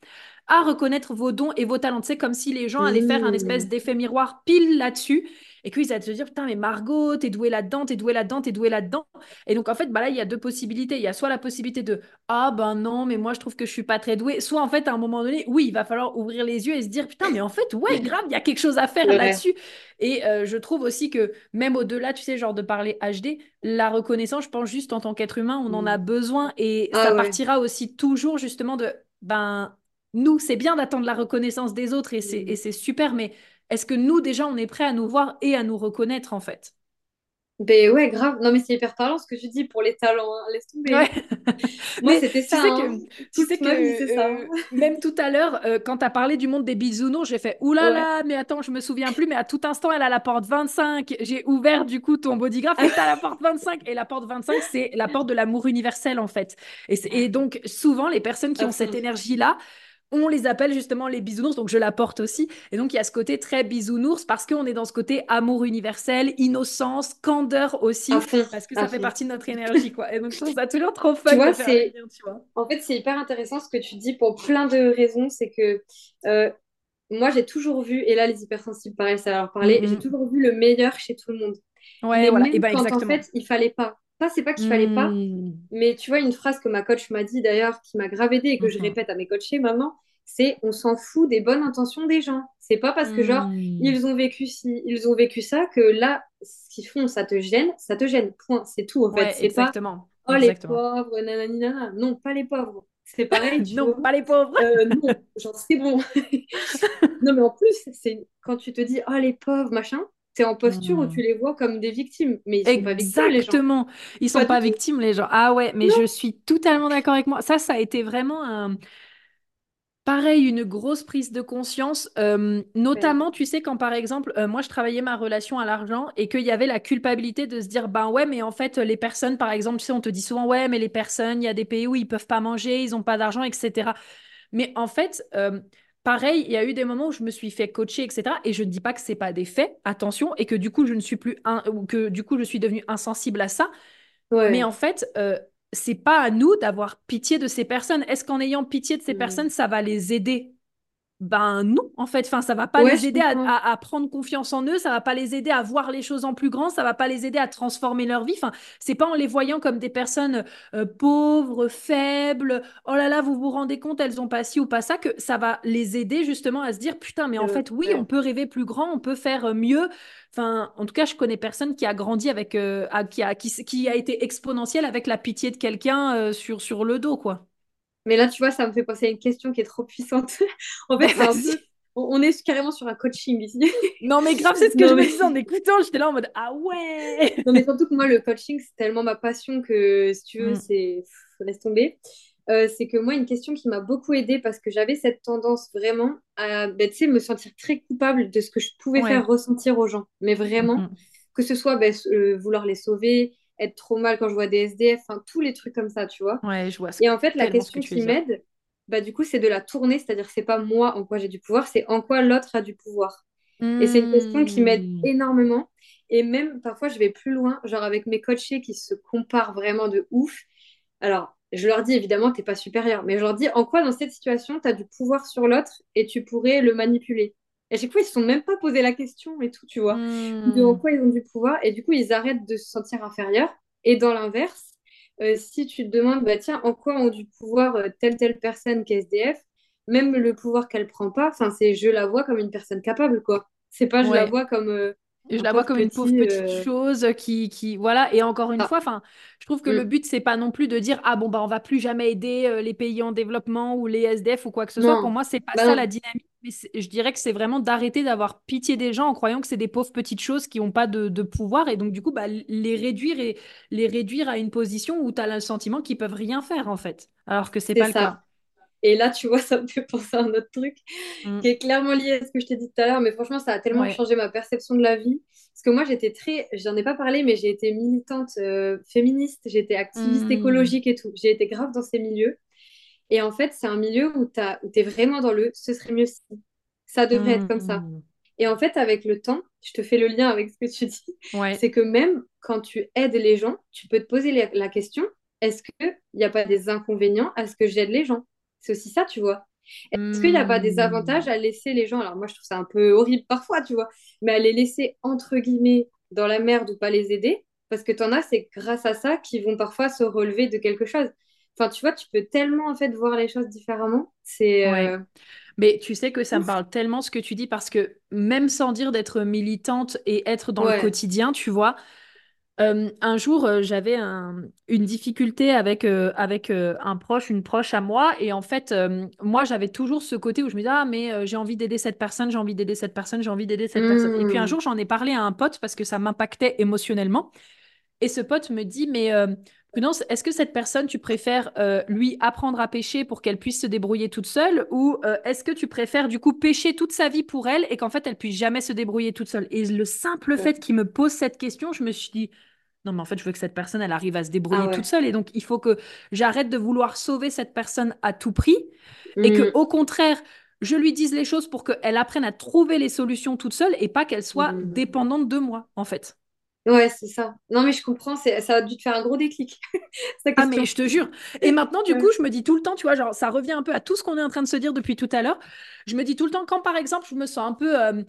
à reconnaître vos dons et vos talents. C'est comme si les gens allaient faire un espèce mmh. d'effet miroir pile là-dessus et qu'ils allaient se dire putain mais Margot t'es douée là-dedans t'es douée là-dedans t'es douée là-dedans et donc en fait bah là il y a deux possibilités il y a soit la possibilité de ah ben non mais moi je trouve que je suis pas très douée soit en fait à un moment donné oui il va falloir ouvrir les yeux et se dire putain mais en fait ouais grave il y a quelque chose à faire là-dessus et euh, je trouve aussi que même au-delà tu sais genre de parler HD la reconnaissance je pense juste en tant qu'être humain on en a mmh. besoin et ah ça partira aussi toujours justement de ben nous c'est bien d'attendre la reconnaissance des autres et c'est mmh. super mais est-ce que nous, déjà, on est prêt à nous voir et à nous reconnaître, en fait? Ben ouais, grave. Non, mais c'est hyper parlant ce que je dis pour les talents. Hein. Laisse tomber. Moi, c'était ça. Hein. Tu sais que, euh, même tout à l'heure, euh, quand tu as parlé du monde des bisounours, j'ai fait oulala, là là, mais attends, je me souviens plus. Mais à tout instant, elle a la porte 25. J'ai ouvert du coup ton bodygraph et tu la porte 25. Et la porte 25, c'est la porte de l'amour universel en fait. Et, et, donc, souvent, les personnes qui ont cette énergie-là, on les appelle justement les bisounours, donc je la porte aussi. Et donc il y a ce côté très bisounours parce qu'on est dans ce côté amour universel, innocence, candeur aussi, parce que ça fait partie de notre énergie, quoi. Et donc je trouve ça toujours trop fun. Tu vois, c'est... En fait, c'est hyper intéressant ce que tu dis pour plein de raisons. C'est que euh, moi, j'ai toujours vu, et là, les hypersensibles, pareil, ça va leur parler, j'ai toujours vu le meilleur chez tout le monde. Ouais, voilà. et ben, quand en fait, il fallait pas. Pas, c'est pas qu'il fallait pas, hmm. mais tu vois, une phrase que ma coach m'a dit d'ailleurs, qui m'a grave aidé et que je mhm. répète à mes coachés maintenant, c'est on s'en fout des bonnes intentions des gens. C'est pas parce que, genre, hmm. ils ont vécu ci, ils ont vécu ça, que là, ce qu'ils font, ça te gêne, ça te gêne. Point. C'est tout, en fait. exactement. Pas, oh, les pauvres, nanani, Non, pas les pauvres. C'est pareil. non, pas les pauvres. Euh, non, genre, c'est bon. non, mais en plus, c'est quand tu te dis, oh les pauvres, machin, c'est en posture où tu hmm. les vois comme des victimes. Mais ils sont pas victimes. Exactement. Ils sont pas, victimes, les gens. Ah ouais, mais je suis totalement d'accord avec moi. Ça, ça a été vraiment un. Pareil, une grosse prise de conscience, euh, notamment, tu sais, quand par exemple, euh, moi je travaillais ma relation à l'argent et qu'il y avait la culpabilité de se dire, ben ouais, mais en fait, les personnes, par exemple, tu sais, on te dit souvent, ouais, mais les personnes, il y a des pays où ils peuvent pas manger, ils ont pas d'argent, etc. Mais en fait, euh, Pareil, il y a eu des moments où je me suis fait coacher, etc. Et je ne dis pas que c'est pas des faits, attention, et que du coup je ne suis plus un, ou que du coup je suis devenue insensible à ça. Mais en fait, euh, c'est pas à nous d'avoir pitié de ces personnes. Est-ce qu'en ayant pitié de ces mmh. personnes, ça va les aider? Ben non, en fait, enfin, ça va pas les aider à, prendre confiance en eux, ça va pas les aider à voir les choses en plus grand, ça va pas les aider à transformer leur vie. Enfin, c'est pas en les voyant comme des personnes euh, pauvres, faibles. Oh là là, vous vous rendez compte, elles ont pas ci ou pas ça, que ça va les aider justement à se dire putain, mais en fait, oui, on peut rêver plus grand, on peut faire euh, mieux. Enfin, en tout cas, je connais personne qui a grandi avec, euh, qui a qui, qui, a été exponentielle avec la pitié de quelqu'un sur sur le dos, quoi. Mais là, tu vois, ça me fait penser à une question qui est trop puissante. en fait, on est carrément sur un coaching ici. non, mais grave, c'est ce que je me disais en écoutant. J'étais là en mode Ah ouais Non, mais surtout que moi, le coaching, c'est tellement ma passion que si tu veux, mm. c'est. Laisse tomber. Euh, c'est que moi, une question qui m'a beaucoup aidée parce que j'avais cette tendance vraiment à ben, me sentir très coupable de ce que je pouvais faire ressentir aux gens. Mais vraiment, mm-hmm. que ce soit ben, euh, vouloir les sauver, être trop mal quand je vois des SDF, enfin tous les trucs comme ça, tu vois. Ouais, je vois. Et en fait, la question qui m'aide, bah du coup, c'est de la tourner, c'est-à-dire c'est pas moi en quoi j'ai du pouvoir, c'est en quoi l'autre a du pouvoir. Et c'est une question qui m'aide hmm. énormément. Et même parfois, je vais plus loin, genre avec mes coachés qui se comparent vraiment de ouf. Alors, je leur dis évidemment, t'es pas supérieur, mais je leur dis en quoi dans cette situation, tu as du pouvoir sur l'autre et tu pourrais le manipuler? Et à chaque fois, ils ne se sont même pas posé la question et tout, tu vois, hmm. de en quoi ils ont du pouvoir. Et du coup, ils arrêtent de se sentir inférieurs. Et dans l'inverse, euh, si tu te demandes, bah, tiens, en quoi ont du pouvoir euh, telle, telle personne qu'SDF, même le pouvoir qu'elle prend pas, enfin, c'est je la vois comme une personne capable, quoi. C'est pas je la vois comme. Euh, je la vois comme une pauvre petite chose qui, qui, voilà. Et encore une ah. fois, enfin, je trouve que le mm. but c'est pas non plus de dire ah bon bah on va plus jamais aider les pays en développement ou les SDF ou quoi que ce soit. Pour moi, c'est pas bah ça la dynamique mais je dirais que c'est vraiment d'arrêter d'avoir pitié des gens en croyant que c'est des pauvres petites choses qui n'ont pas de, pouvoir et donc du coup bah, les réduire et les réduire à une position où tu as le sentiment qu'ils peuvent rien faire en fait, alors que c'est pas le cas. Et là, tu vois, ça me fait penser à un autre truc mm. qui est clairement lié à ce que je t'ai dit tout à l'heure, mais franchement, ça a tellement changé ma perception de la vie. Parce que moi, j'étais très, j'en ai pas parlé, mais j'ai été militante euh, féministe, j'étais activiste mm. écologique et tout. J'ai été grave dans ces milieux. Et en fait, c'est un milieu où tu es vraiment dans le ce serait mieux si. Ça devrait être comme ça. Mmh. Et en fait, avec le temps, je te fais le lien avec ce que tu dis, c'est que même quand tu aides les gens, tu peux te poser la, question est-ce qu'il n'y a pas des inconvénients à ce que j'aide les gens? C'est aussi ça, tu vois. Est-ce qu'il n'y a pas des avantages à laisser les gens Alors, moi, je trouve ça un peu horrible parfois, tu vois, mais à les laisser entre guillemets dans la merde ou pas les aider? Parce que tu en as, c'est grâce à ça qu'ils vont parfois se relever de quelque chose. Enfin, tu vois, tu peux tellement en fait voir les choses différemment. C'est. Euh, Mais tu sais que ça me parle tellement ce que tu dis parce que même sans dire d'être militante et être dans le quotidien, tu vois, euh, un jour, euh, j'avais une difficulté avec, avec un proche, une proche à moi. Et en fait, moi, j'avais toujours ce côté où je me disais, ah, mais j'ai envie d'aider cette personne, j'ai envie d'aider cette personne, j'ai envie d'aider cette personne. Et puis un mmh. jour, j'en ai parlé à un pote parce que ça m'impactait émotionnellement. Et ce pote me dit, mais Prudence, est-ce que cette personne, tu préfères euh, lui apprendre à pêcher pour qu'elle puisse se débrouiller toute seule ou euh, est-ce que tu préfères du coup pêcher toute sa vie pour elle et qu'en fait elle puisse jamais se débrouiller toute seule? Et le simple fait qu'il me pose cette question, je me suis dit non mais en fait je veux que cette personne elle arrive à se débrouiller ah toute seule et donc il faut que j'arrête de vouloir sauver cette personne à tout prix et que mmh. au contraire je lui dise les choses pour qu'elle apprenne à trouver les solutions toute seule et pas qu'elle soit mmh. dépendante de moi en fait. Ouais, c'est ça. Non, mais je comprends, ça a dû te faire un gros déclic. ah, mais je te jure. Et maintenant, du coup, je me dis tout le temps, tu vois, genre, ça revient un peu à tout ce qu'on est en train de se dire depuis tout à l'heure. Je me dis tout le temps, quand par exemple, je me sens un peu euh,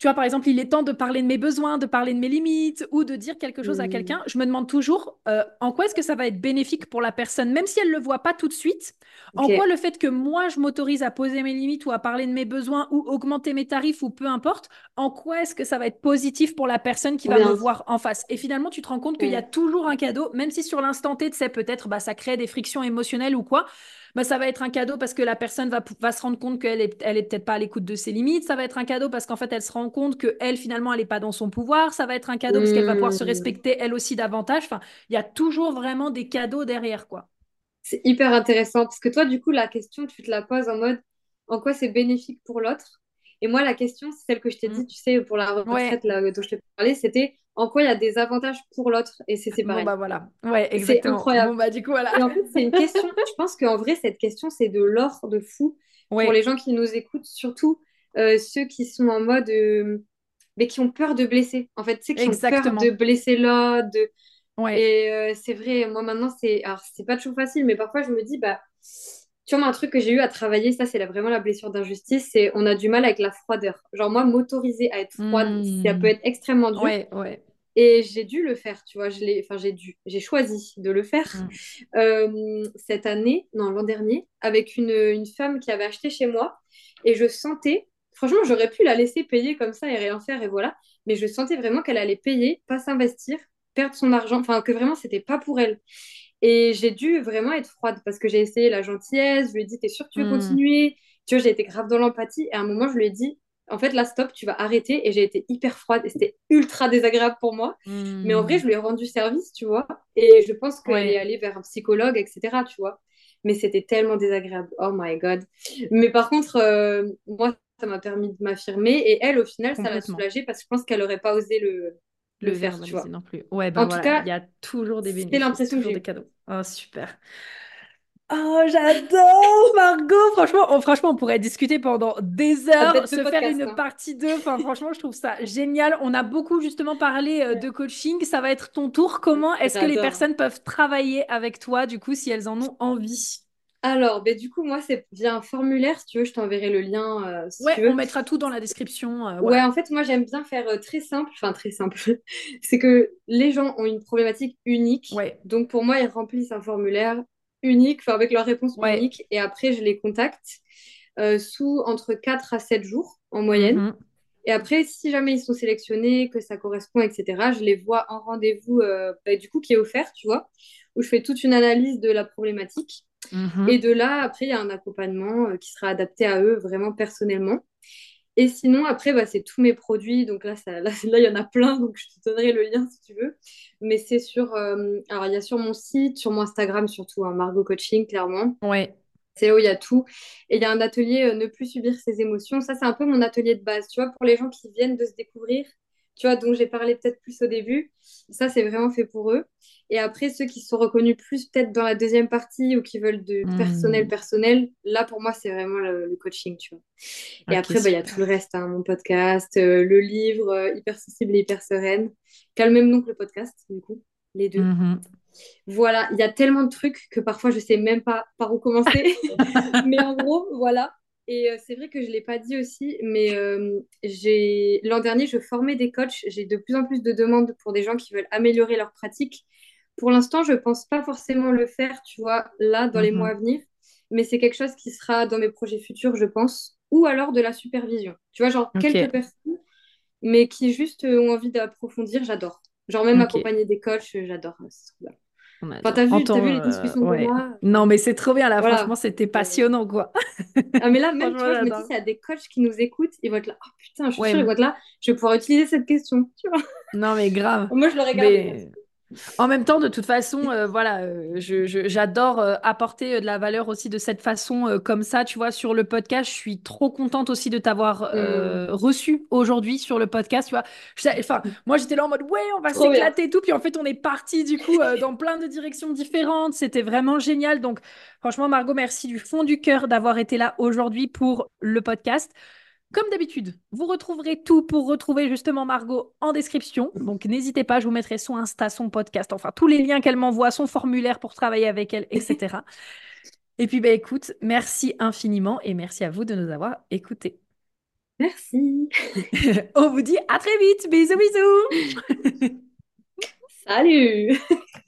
tu vois, par exemple, il est temps de parler de mes besoins, de parler de mes limites ou de dire quelque chose à mmh. quelqu'un. Je me demande toujours euh, en quoi est-ce que ça va être bénéfique pour la personne, même si elle ne le voit pas tout de suite? En quoi le fait que moi, je m'autorise à poser mes limites ou à parler de mes besoins ou augmenter mes tarifs ou peu importe, en quoi est-ce que ça va être positif pour la personne qui va me voir en face? Et finalement, tu te rends compte qu'il y a toujours un cadeau, même si sur l'instant T, tu sais, peut-être bah, ça crée des frictions émotionnelles ou quoi. Bah, ça va être un cadeau parce que la personne va, va se rendre compte qu'elle est, elle est peut-être pas à l'écoute de ses limites. Ça va être un cadeau parce qu'en fait, elle se rend compte qu'elle, finalement, elle n'est pas dans son pouvoir. Ça va être un cadeau parce qu'elle va pouvoir se mmh. respecter elle aussi davantage. Enfin, il y a toujours vraiment des cadeaux derrière, quoi. C'est hyper intéressant parce que toi, du coup, la question, tu te la poses en mode en quoi c'est bénéfique pour l'autre? Et moi, la question, c'est celle que je t'ai dit, mmh. tu sais, pour la retraite là, dont je t'ai parlé, c'était en quoi il y a des avantages pour l'autre et c'est pareil. Bon, bah voilà. Ouais, exactement. C'est incroyable. Bon, bah, du coup, voilà. Et en fait, c'est une question, je pense qu'en vrai, cette question, c'est de l'or de fou pour les gens qui nous écoutent, surtout euh, ceux qui sont en mode. Euh, mais qui ont peur de blesser. En fait, tu sais, qui ont peur de blesser l'autre. De... Ouais. Et euh, c'est vrai, moi maintenant, c'est. Alors, c'est pas toujours facile, mais parfois, je me dis, bah tu vois, un truc que j'ai eu à travailler, ça, c'est vraiment la blessure d'injustice, c'est on a du mal avec la froideur. Genre, moi, m'autoriser à être froide, ça peut hmm. être extrêmement dur. Ouais, ouais. Et j'ai dû le faire, tu vois, je l'ai, enfin, j'ai dû, j'ai choisi de le faire hmm. euh, cette année, non, l'an dernier, avec une, une femme qui avait acheté chez moi. Et je sentais, franchement, j'aurais pu la laisser payer comme ça et rien faire, et voilà. Mais je sentais vraiment qu'elle allait payer, pas s'investir, perdre son argent, enfin, que vraiment, c'était pas pour elle. Et j'ai dû vraiment être froide parce que j'ai essayé la gentillesse, je lui ai dit, t'es sûr que tu veux hmm. continuer? Tu vois, j'ai été grave dans l'empathie et à un moment, je lui ai dit, en fait, là, stop, tu vas arrêter. Et j'ai été hyper froide et c'était ultra désagréable pour moi. Mais en vrai, je lui ai rendu service, tu vois. Et je pense qu'elle est allée vers un psychologue, etc., tu vois. Mais c'était tellement désagréable. Oh my God. Mais par contre, euh, moi, ça m'a permis de m'affirmer. Et elle, au final, ça l'a soulagée parce que je pense qu'elle n'aurait pas osé le, le, faire, tu vois. non plus. Ouais, ben en tout cas, il y a toujours des bénéfices. C'est l'impression que j'ai des cadeaux. Oh, super. Oh, j'adore Margot. Franchement, on, franchement, on pourrait discuter pendant des heures, se faire une hein. partie 2. Enfin, franchement, je trouve ça génial. On a beaucoup justement parlé euh, de coaching. Ça va être ton tour. Comment est-ce que les personnes peuvent travailler avec toi, du coup, si elles en ont envie? Alors, ben, du coup, moi, c'est via un formulaire. Si tu veux, je t'enverrai le lien. Euh, si ouais, tu veux. on mettra tout dans la description. Euh, ouais, en fait, moi, j'aime bien faire euh, très simple. Enfin, très simple. c'est que les gens ont une problématique unique. Ouais. Donc, pour moi, ils remplissent un formulaire unique, enfin, avec leur réponse unique. Et après, je les contacte sous entre 4 à 7 jours en moyenne. Mhm. Et après, si jamais ils sont sélectionnés, que ça correspond, etc., je les vois en rendez-vous, bah, du coup, qui est offert, tu vois, où je fais toute une analyse de la problématique. Mhm. Et de là, après, il y a un accompagnement euh, qui sera adapté à eux vraiment personnellement. Et sinon, après, bah, c'est tous mes produits. Donc là, ça, là, il y en a plein. Donc je te donnerai le lien si tu veux. Mais c'est sur. Euh, alors, il y a sur mon site, sur mon Instagram surtout, hein, Margot Coaching, clairement. Ouais. C'est là où il y a tout. Et il y a un atelier euh, Ne plus subir ses émotions. Ça, c'est un peu mon atelier de base. Tu vois, pour les gens qui viennent de se découvrir, tu vois, dont j'ai parlé peut-être plus au début. Ça, c'est vraiment fait pour eux. Et après, ceux qui sont reconnus plus peut-être dans la deuxième partie ou qui veulent de hmm. personnel, personnel, là, pour moi, c'est vraiment le, coaching, tu vois. Et après, bah, il y a tout le reste, hein, mon podcast, euh, le livre, euh, Hyper sensible et Hyper sereine, qui a le même nom que le podcast, du coup, les deux. Mhm. Voilà, il y a tellement de trucs que parfois, je sais même pas par où commencer. Mais en gros, voilà. Et euh, c'est vrai que je ne l'ai pas dit aussi, mais euh, j'ai l'an dernier, je formais des coachs. J'ai de plus en plus de demandes pour des gens qui veulent améliorer leur pratique. Pour l'instant, je ne pense pas forcément le faire, tu vois, là, dans les mhm. mois à venir. Mais c'est quelque chose qui sera dans mes projets futurs, je pense. Ou alors de la supervision. Tu vois, genre quelques personnes, mais qui juste ont envie d'approfondir, j'adore. Genre même accompagner des coachs, j'adore. Enfin, t'as vu, vu, les discussions euh, Non, mais c'est trop bien là. Franchement, c'était passionnant, quoi. ah, mais là, même, tu vois, je me dis, s'il y a des coachs qui nous écoutent, ils vont être là. Oh putain, je suis sûre, ils vont être là. Je vais pouvoir utiliser cette question, tu vois. Non, mais grave. Moi, je l'aurais gardé. En même temps, de toute façon, euh, voilà, euh, j'adore euh, apporter de la valeur aussi de cette façon comme ça, tu vois, sur le podcast. Je suis trop contente aussi de t'avoir mm. reçu aujourd'hui sur le podcast, tu vois. Enfin, moi, j'étais là en mode, ouais, on va s'éclater et tout. Puis en fait, on est parti du coup dans plein de directions différentes. C'était vraiment génial. Donc, franchement, Margot, merci du fond du cœur d'avoir été là aujourd'hui pour le podcast. Comme d'habitude, vous retrouverez tout pour retrouver justement Margot en description. Donc n'hésitez pas, je vous mettrai son Insta, son podcast, enfin tous les liens qu'elle m'envoie, son formulaire pour travailler avec elle, etc. et puis bah écoute, merci infiniment et merci à vous de nous avoir écoutés. Merci. On vous dit à très vite. Bisous bisous. Salut.